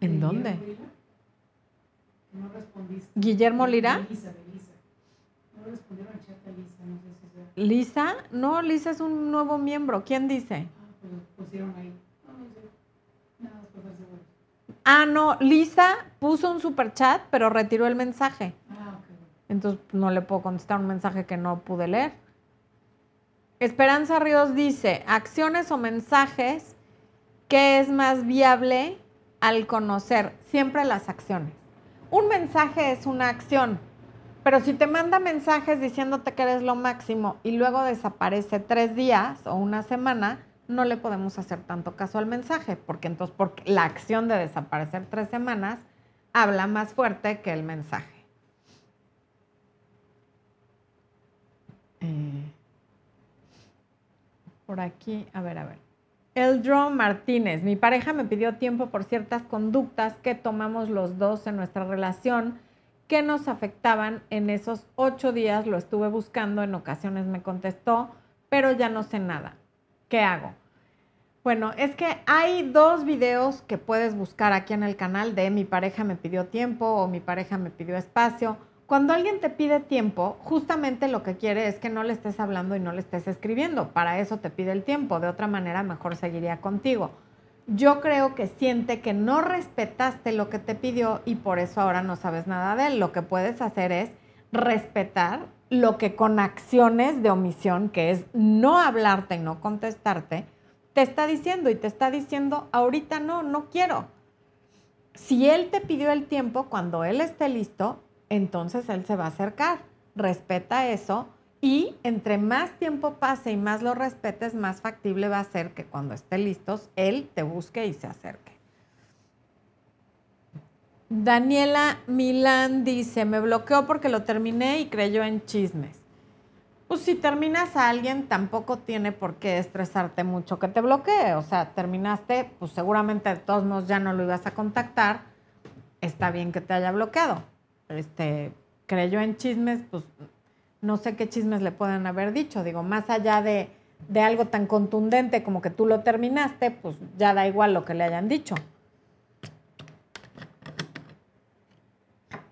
¿En dónde? Guillermo Lira. Lisa, no. ¿Lisa? No, Lisa es un nuevo miembro. ¿Quién dice? Ah, pues pusieron ahí. No, no sé. Nada, Ah, no, Lisa puso un super chat, pero retiró el mensaje. Entonces no le puedo contestar un mensaje que no pude leer. Esperanza Ríos dice, acciones o mensajes, ¿qué es más viable al conocer? Siempre las acciones. Un mensaje es una acción pero si te manda mensajes diciéndote que eres lo máximo y luego desaparece tres días o una semana, no le podemos hacer tanto caso al mensaje, porque entonces porque la acción de desaparecer tres semanas habla más fuerte que el mensaje. Eh, por aquí, a ver, a ver. Eldro Martínez, mi pareja me pidió tiempo por ciertas conductas que tomamos los dos en nuestra relación que nos afectaban en esos ocho días. Lo estuve buscando, en ocasiones me contestó, pero ya no sé nada. ¿Qué hago? Bueno, es que hay dos videos que puedes buscar aquí en el canal de mi pareja me pidió tiempo o mi pareja me pidió espacio. Cuando alguien te pide tiempo, justamente lo que quiere es que no le estés hablando y no le estés escribiendo. Para eso te pide el tiempo. De otra manera, mejor seguiría contigo yo creo que siente que no respetaste lo que te pidió y por eso ahora no sabes nada de él. Lo que puedes hacer es respetar lo que con acciones de omisión, que es no hablarte y no contestarte, te está diciendo y te está diciendo, ahorita no, no quiero. Si él te pidió el tiempo, cuando él esté listo, entonces él se va a acercar. Respeta eso y entre más tiempo pase y más lo respetes, más factible va a ser que cuando esté listos, él te busque y se acerque. Daniela Milán dice, me bloqueó porque lo terminé y creyó en chismes. Pues si terminas a alguien, tampoco tiene por qué estresarte mucho que te bloquee. O sea, terminaste, pues seguramente de todos modos ya no lo ibas a contactar. Está bien que te haya bloqueado. Este, creyó en chismes, pues no sé qué chismes le puedan haber dicho. Digo, más allá de, algo tan contundente como que tú lo terminaste, pues ya da igual lo que le hayan dicho.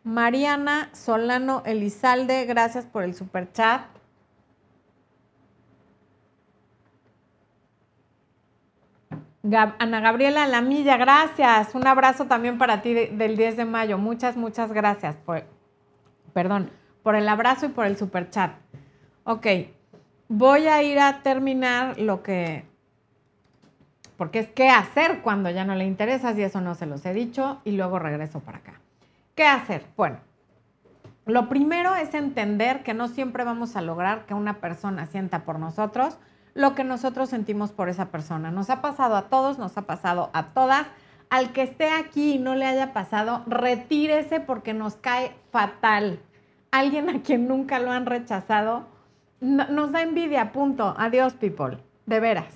Mariana Solano Elizalde, gracias por el super chat. Ana Gabriela Lamilla, gracias. Un abrazo también para ti del 10 de mayo. Muchas, muchas gracias. Por, perdón por el abrazo y por el super chat. Ok, voy a ir a terminar lo que, porque es qué hacer cuando ya no le interesas y eso no se los he dicho y luego regreso para acá. ¿Qué hacer? Bueno, lo primero es entender que no siempre vamos a lograr que una persona sienta por nosotros lo que nosotros sentimos por esa persona. Nos ha pasado a todos, nos ha pasado a todas. Al que esté aquí y no le haya pasado, retírese porque nos cae fatal alguien a quien nunca lo han rechazado, nos da envidia, punto. Adiós, people. De veras.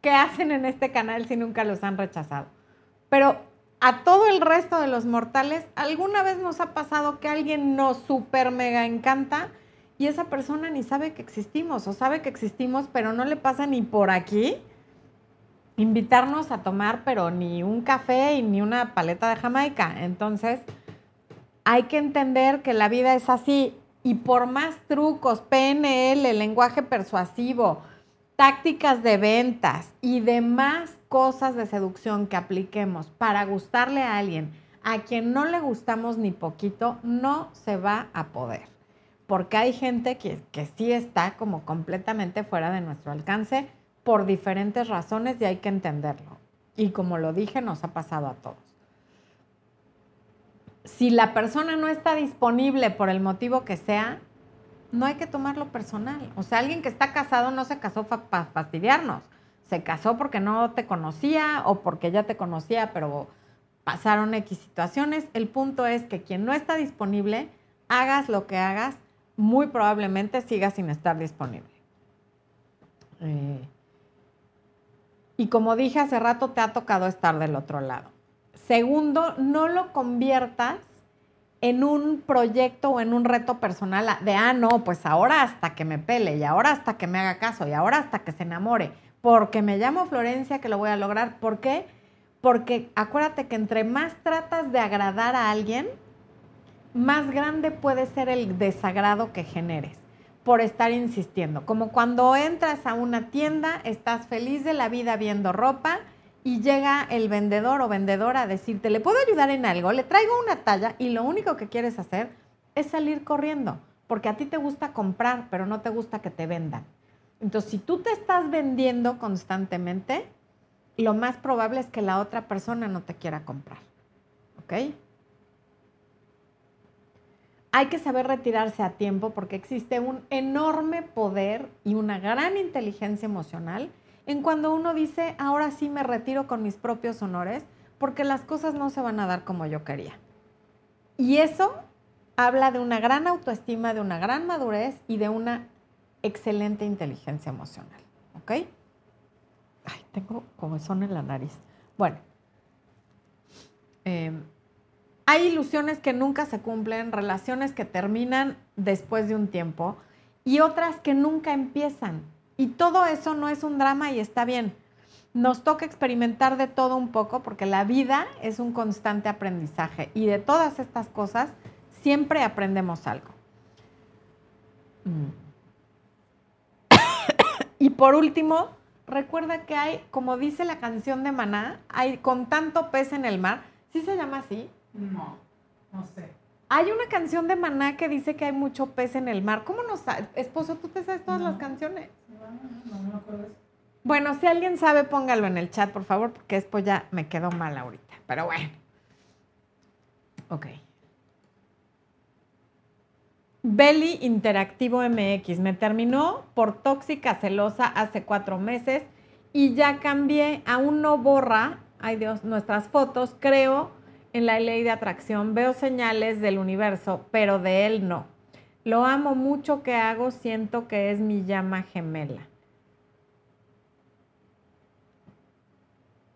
¿Qué hacen en este canal si nunca los han rechazado? Pero a todo el resto de los mortales, ¿alguna vez nos ha pasado que alguien nos super mega encanta y esa persona ni sabe que existimos o sabe que existimos, pero no le pasa ni por aquí? Invitarnos a tomar, pero ni un café y ni una paleta de Jamaica. Entonces, hay que entender que la vida es así y por más trucos, PNL, lenguaje persuasivo, tácticas de ventas y demás cosas de seducción que apliquemos para gustarle a alguien a quien no le gustamos ni poquito, no se va a poder. Porque hay gente que, que sí está como completamente fuera de nuestro alcance por diferentes razones y hay que entenderlo. Y como lo dije, nos ha pasado a todos si la persona no está disponible por el motivo que sea, no hay que tomarlo personal. O sea, alguien que está casado no se casó para fastidiarnos. Se casó porque no te conocía o porque ya te conocía, pero pasaron X situaciones. El punto es que quien no está disponible, hagas lo que hagas, muy probablemente siga sin estar disponible. Eh, Y como dije hace rato, te ha tocado estar del otro lado. Segundo, no lo conviertas en un proyecto o en un reto personal de, ah, no, pues ahora hasta que me pele y ahora hasta que me haga caso y ahora hasta que se enamore, porque me llamo Florencia que lo voy a lograr. ¿Por qué? Porque acuérdate que entre más tratas de agradar a alguien, más grande puede ser el desagrado que generes por estar insistiendo. Como cuando entras a una tienda, estás feliz de la vida viendo ropa y llega el vendedor o vendedora a decirte, ¿le puedo ayudar en algo? Le traigo una talla y lo único que quieres hacer es salir corriendo, porque a ti te gusta comprar, pero no te gusta que te vendan. Entonces, si tú te estás vendiendo constantemente, lo más probable es que la otra persona no te quiera comprar. ¿Ok? Hay que saber retirarse a tiempo porque existe un enorme poder y una gran inteligencia emocional en cuando uno dice, ahora sí me retiro con mis propios honores, porque las cosas no se van a dar como yo quería. Y eso habla de una gran autoestima, de una gran madurez y de una excelente inteligencia emocional. ¿Ok? Ay, tengo como son en la nariz. Bueno, em, hay ilusiones que nunca se cumplen, relaciones que terminan después de un tiempo y otras que nunca empiezan. Y todo eso no es un drama y está bien. Nos toca experimentar de todo un poco porque la vida es un constante aprendizaje y de todas estas cosas siempre aprendemos algo. Mm. y por último, recuerda que hay, como dice la canción de Maná, hay con tanto pez en el mar. ¿Sí se llama así? No, no sé. Hay una canción de Maná que dice que hay mucho pez en el mar. ¿Cómo no sabes? Esposo, ¿tú te sabes todas las canciones? Bueno, si alguien sabe, póngalo en el chat, por favor, porque después ya me quedó mal ahorita. Pero bueno. Ok. Belly Interactivo MX. Me terminó por tóxica celosa hace cuatro meses y ya cambié. Aún no borra, ay Dios, nuestras fotos. Creo en la ley de atracción. Veo señales del universo, pero de él no. Lo amo mucho que hago, siento que es mi llama gemela.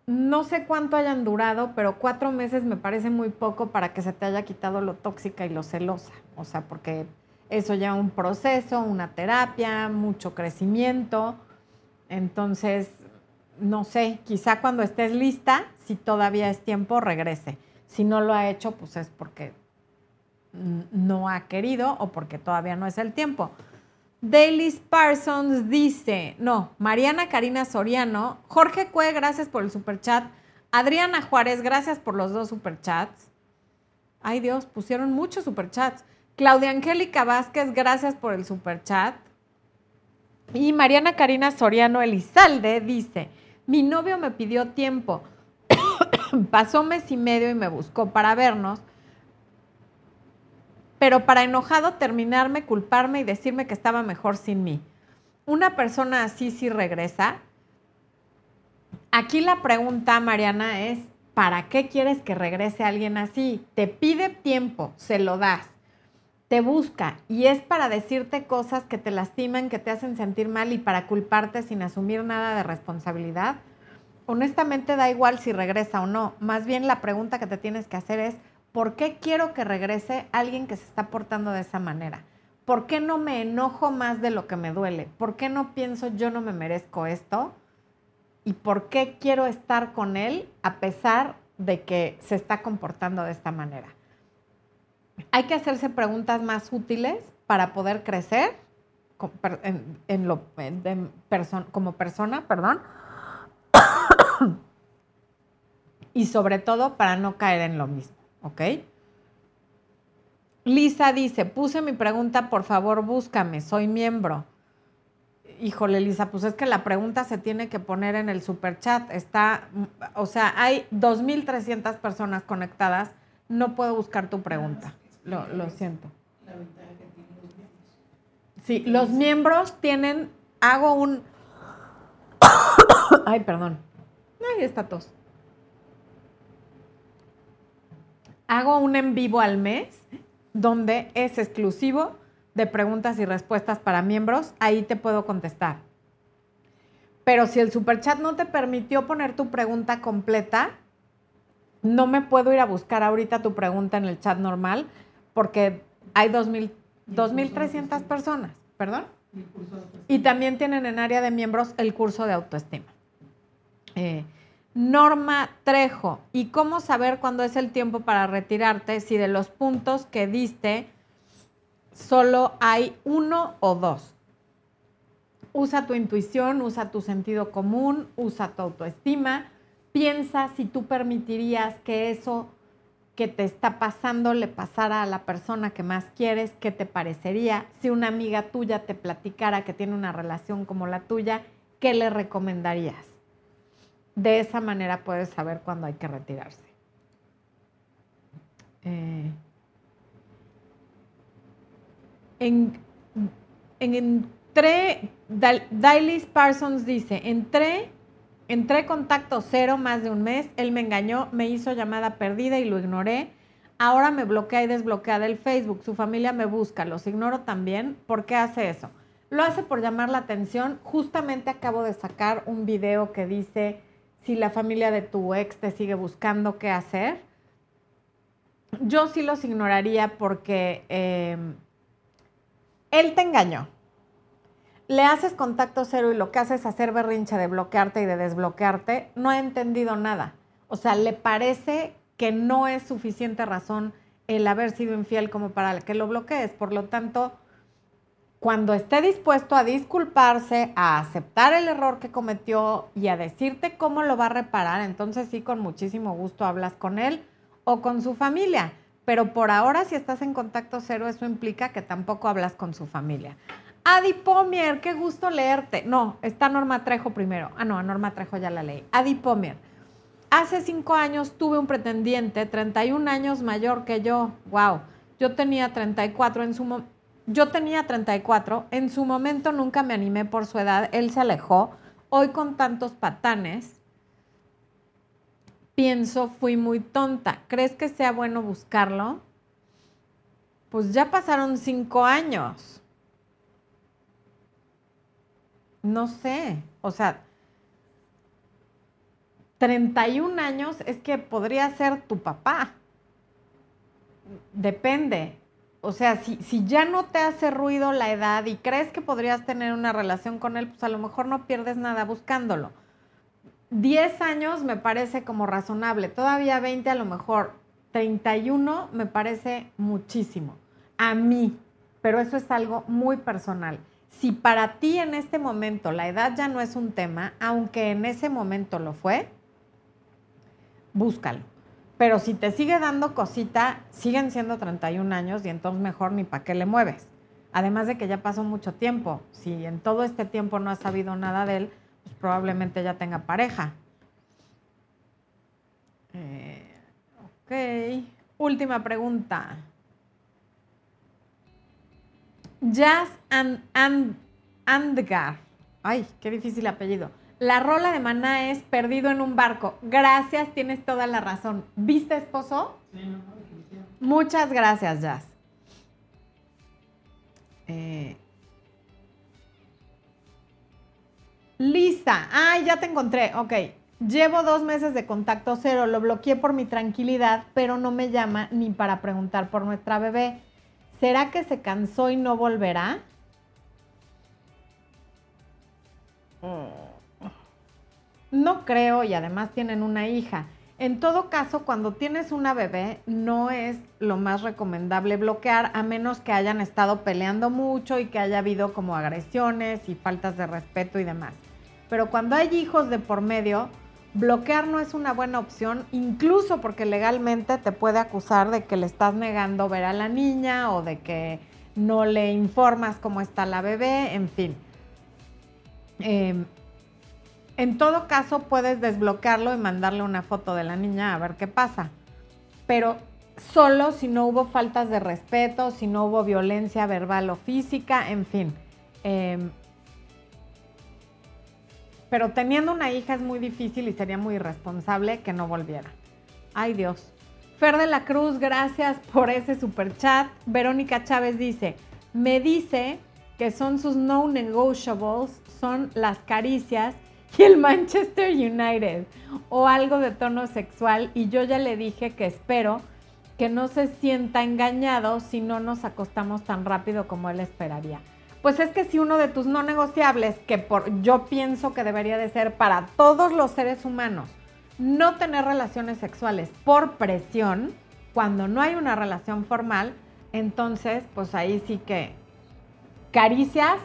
No sé cuánto hayan durado, pero cuatro meses me parece muy poco para que se te haya quitado lo tóxica y lo celosa. O sea, porque eso lleva un proceso, una terapia, mucho crecimiento. Entonces, no sé, quizá cuando estés lista, si todavía es tiempo, regrese. Si no lo ha hecho, pues es porque no ha querido o porque todavía no es el tiempo. Daily Parsons dice, no, Mariana Karina Soriano, Jorge Cue, gracias por el superchat. Adriana Juárez, gracias por los dos superchats. Ay Dios, pusieron muchos superchats. Claudia Angélica Vázquez, gracias por el superchat. Y Mariana Karina Soriano Elizalde dice, mi novio me pidió tiempo, <laughs> pasó mes y medio y me buscó para vernos pero para enojado terminarme, culparme y decirme que estaba mejor sin mí. Una persona así sí regresa. Aquí la pregunta, Mariana, es, ¿para qué quieres que regrese alguien así? Te pide tiempo, se lo das, te busca y es para decirte cosas que te lastiman, que te hacen sentir mal y para culparte sin asumir nada de responsabilidad. Honestamente da igual si regresa o no. Más bien la pregunta que te tienes que hacer es, ¿Por qué quiero que regrese alguien que se está portando de esa manera? ¿Por qué no me enojo más de lo que me duele? ¿Por qué no pienso yo no me merezco esto? ¿Y por qué quiero estar con él a pesar de que se está comportando de esta manera? Hay que hacerse preguntas más útiles para poder crecer como persona, perdón. Y sobre todo para no caer en lo mismo. ¿ok? Lisa dice, puse mi pregunta, por favor búscame, soy miembro. Híjole, Lisa, pues es que la pregunta se tiene que poner en el super chat. Está, o sea, hay 2.300 personas conectadas. No puedo buscar tu pregunta. Lo, lo siento. Sí, los miembros tienen, hago un... <coughs> Ay, perdón. Ahí está tos. hago un en vivo al mes donde es exclusivo de preguntas y respuestas para miembros. Ahí te puedo contestar. Pero si el superchat no te permitió poner tu pregunta completa, no me puedo ir a buscar ahorita tu pregunta en el chat normal porque hay 2.300 personas, ¿perdón? Y también tienen en área de miembros el curso de autoestima. Eh, Norma Trejo, ¿y cómo saber cuándo es el tiempo para retirarte si de los puntos que diste solo hay uno o dos? Usa tu intuición, usa tu sentido común, usa tu autoestima, piensa si tú permitirías que eso que te está pasando le pasara a la persona que más quieres, qué te parecería. Si una amiga tuya te platicara que tiene una relación como la tuya, ¿qué le recomendarías? De esa manera puedes saber cuándo hay que retirarse. Eh, en, en, entré, Daily Parsons dice, entré Entré contacto cero más de un mes, él me engañó, me hizo llamada perdida y lo ignoré. Ahora me bloquea y desbloquea del Facebook, su familia me busca, los ignoro también. ¿Por qué hace eso? Lo hace por llamar la atención. Justamente acabo de sacar un video que dice si la familia de tu ex te sigue buscando, ¿qué hacer? Yo sí los ignoraría porque eh, él te engañó le haces contacto cero y lo que haces es hacer berrinche de bloquearte y de desbloquearte, no ha entendido nada. O sea, le parece que no es suficiente razón el haber sido infiel como para que lo bloquees. Por lo tanto, cuando esté dispuesto a disculparse, a aceptar el error que cometió y a decirte cómo lo va a reparar, entonces sí, con muchísimo gusto hablas con él o con su familia. Pero por ahora, si estás en contacto cero, eso implica que tampoco hablas con su familia. Adi Pomier, qué gusto leerte. No, está Norma Trejo primero. Ah, no, a Norma Trejo ya la leí. Adi Pomier. Hace cinco años tuve un pretendiente, 31 años mayor que yo. Wow. Yo tenía 34 en su Yo tenía 34. En su momento nunca me animé por su edad. Él se alejó. Hoy con tantos patanes, pienso, fui muy tonta. ¿Crees que sea bueno buscarlo? Pues ya pasaron cinco años. No sé, o sea, 31 años es que podría ser tu papá. Depende. O sea, si, si, ya no te hace ruido la edad y crees que podrías tener una relación con él, pues a lo mejor no pierdes nada buscándolo. 10 años me parece como razonable, todavía 20 a lo mejor, 31 me parece muchísimo, a mí, pero eso es algo muy personal. Si para ti en este momento la edad ya no es un tema, aunque en ese momento lo fue, búscalo. Pero si te sigue dando cosita, siguen siendo 31 años y entonces mejor ni para qué le mueves. Además de que ya pasó mucho tiempo. Si en todo este tiempo no has sabido nada de él, pues probablemente ya tenga pareja. Eh, ok. Última pregunta. Jazz and, Andgar. Ay, qué difícil apellido. La rola de Maná es Perdido en un barco. Gracias, tienes toda la razón. ¿Viste, esposo? Sí, no, Muchas gracias, Jazz. Eh, Lisa, ay, ya te encontré. Ok. Llevo dos meses de contacto cero, lo bloqueé por mi tranquilidad, pero no me llama ni para preguntar por nuestra bebé. ¿Será que se cansó y no volverá? Mm. No creo y además tienen una hija. En todo caso, cuando tienes una bebé, no es lo más recomendable bloquear a menos que hayan estado peleando mucho y que haya habido como agresiones y faltas de respeto y demás. Pero cuando hay hijos de por medio, bloquear no es una buena opción, incluso porque legalmente te puede acusar de que le estás negando ver a la niña o de que no le informas cómo está la bebé, en fin. Em, en todo caso, puedes desbloquearlo y mandarle una foto de la niña a ver qué pasa. Pero solo si no hubo faltas de respeto, si no hubo violencia verbal o física, en fin. Em, pero teniendo una hija es muy difícil y sería muy irresponsable que no volviera. Ay Dios. Fer de la Cruz, gracias por ese super chat. Verónica Chávez dice, me dice que son sus no negotiables, son las caricias y el Manchester United o algo de tono sexual y yo ya le dije que espero que no se sienta engañado si no nos acostamos tan rápido como él esperaría. Pues es que si uno de tus no negociables, que por, yo pienso que debería de ser para todos los seres humanos, no tener relaciones sexuales por presión, cuando no hay una relación formal, entonces pues ahí sí que caricias,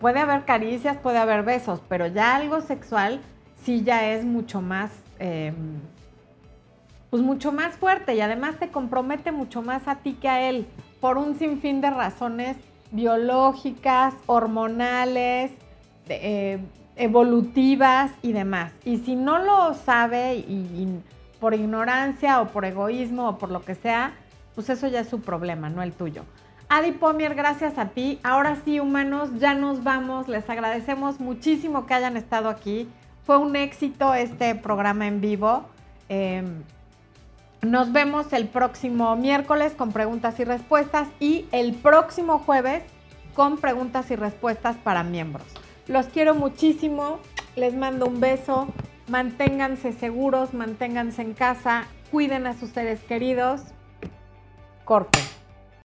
puede haber caricias, puede haber besos, pero ya algo sexual sí ya es mucho más... Em, pues mucho más fuerte y además te compromete mucho más a ti que a él por un sinfín de razones biológicas, hormonales, eh, evolutivas y demás. Y si no lo sabe y, por ignorancia o por egoísmo o por lo que sea, pues eso ya es su problema, no el tuyo. Adi Pomier, gracias a ti. Ahora sí, humanos, ya nos vamos. Les agradecemos muchísimo que hayan estado aquí. Fue un éxito este programa en vivo. Em, nos vemos el próximo miércoles con preguntas y respuestas y el próximo jueves con preguntas y respuestas para miembros. Los quiero muchísimo, les mando un beso, manténganse seguros, manténganse en casa, cuiden a sus seres queridos. Corte.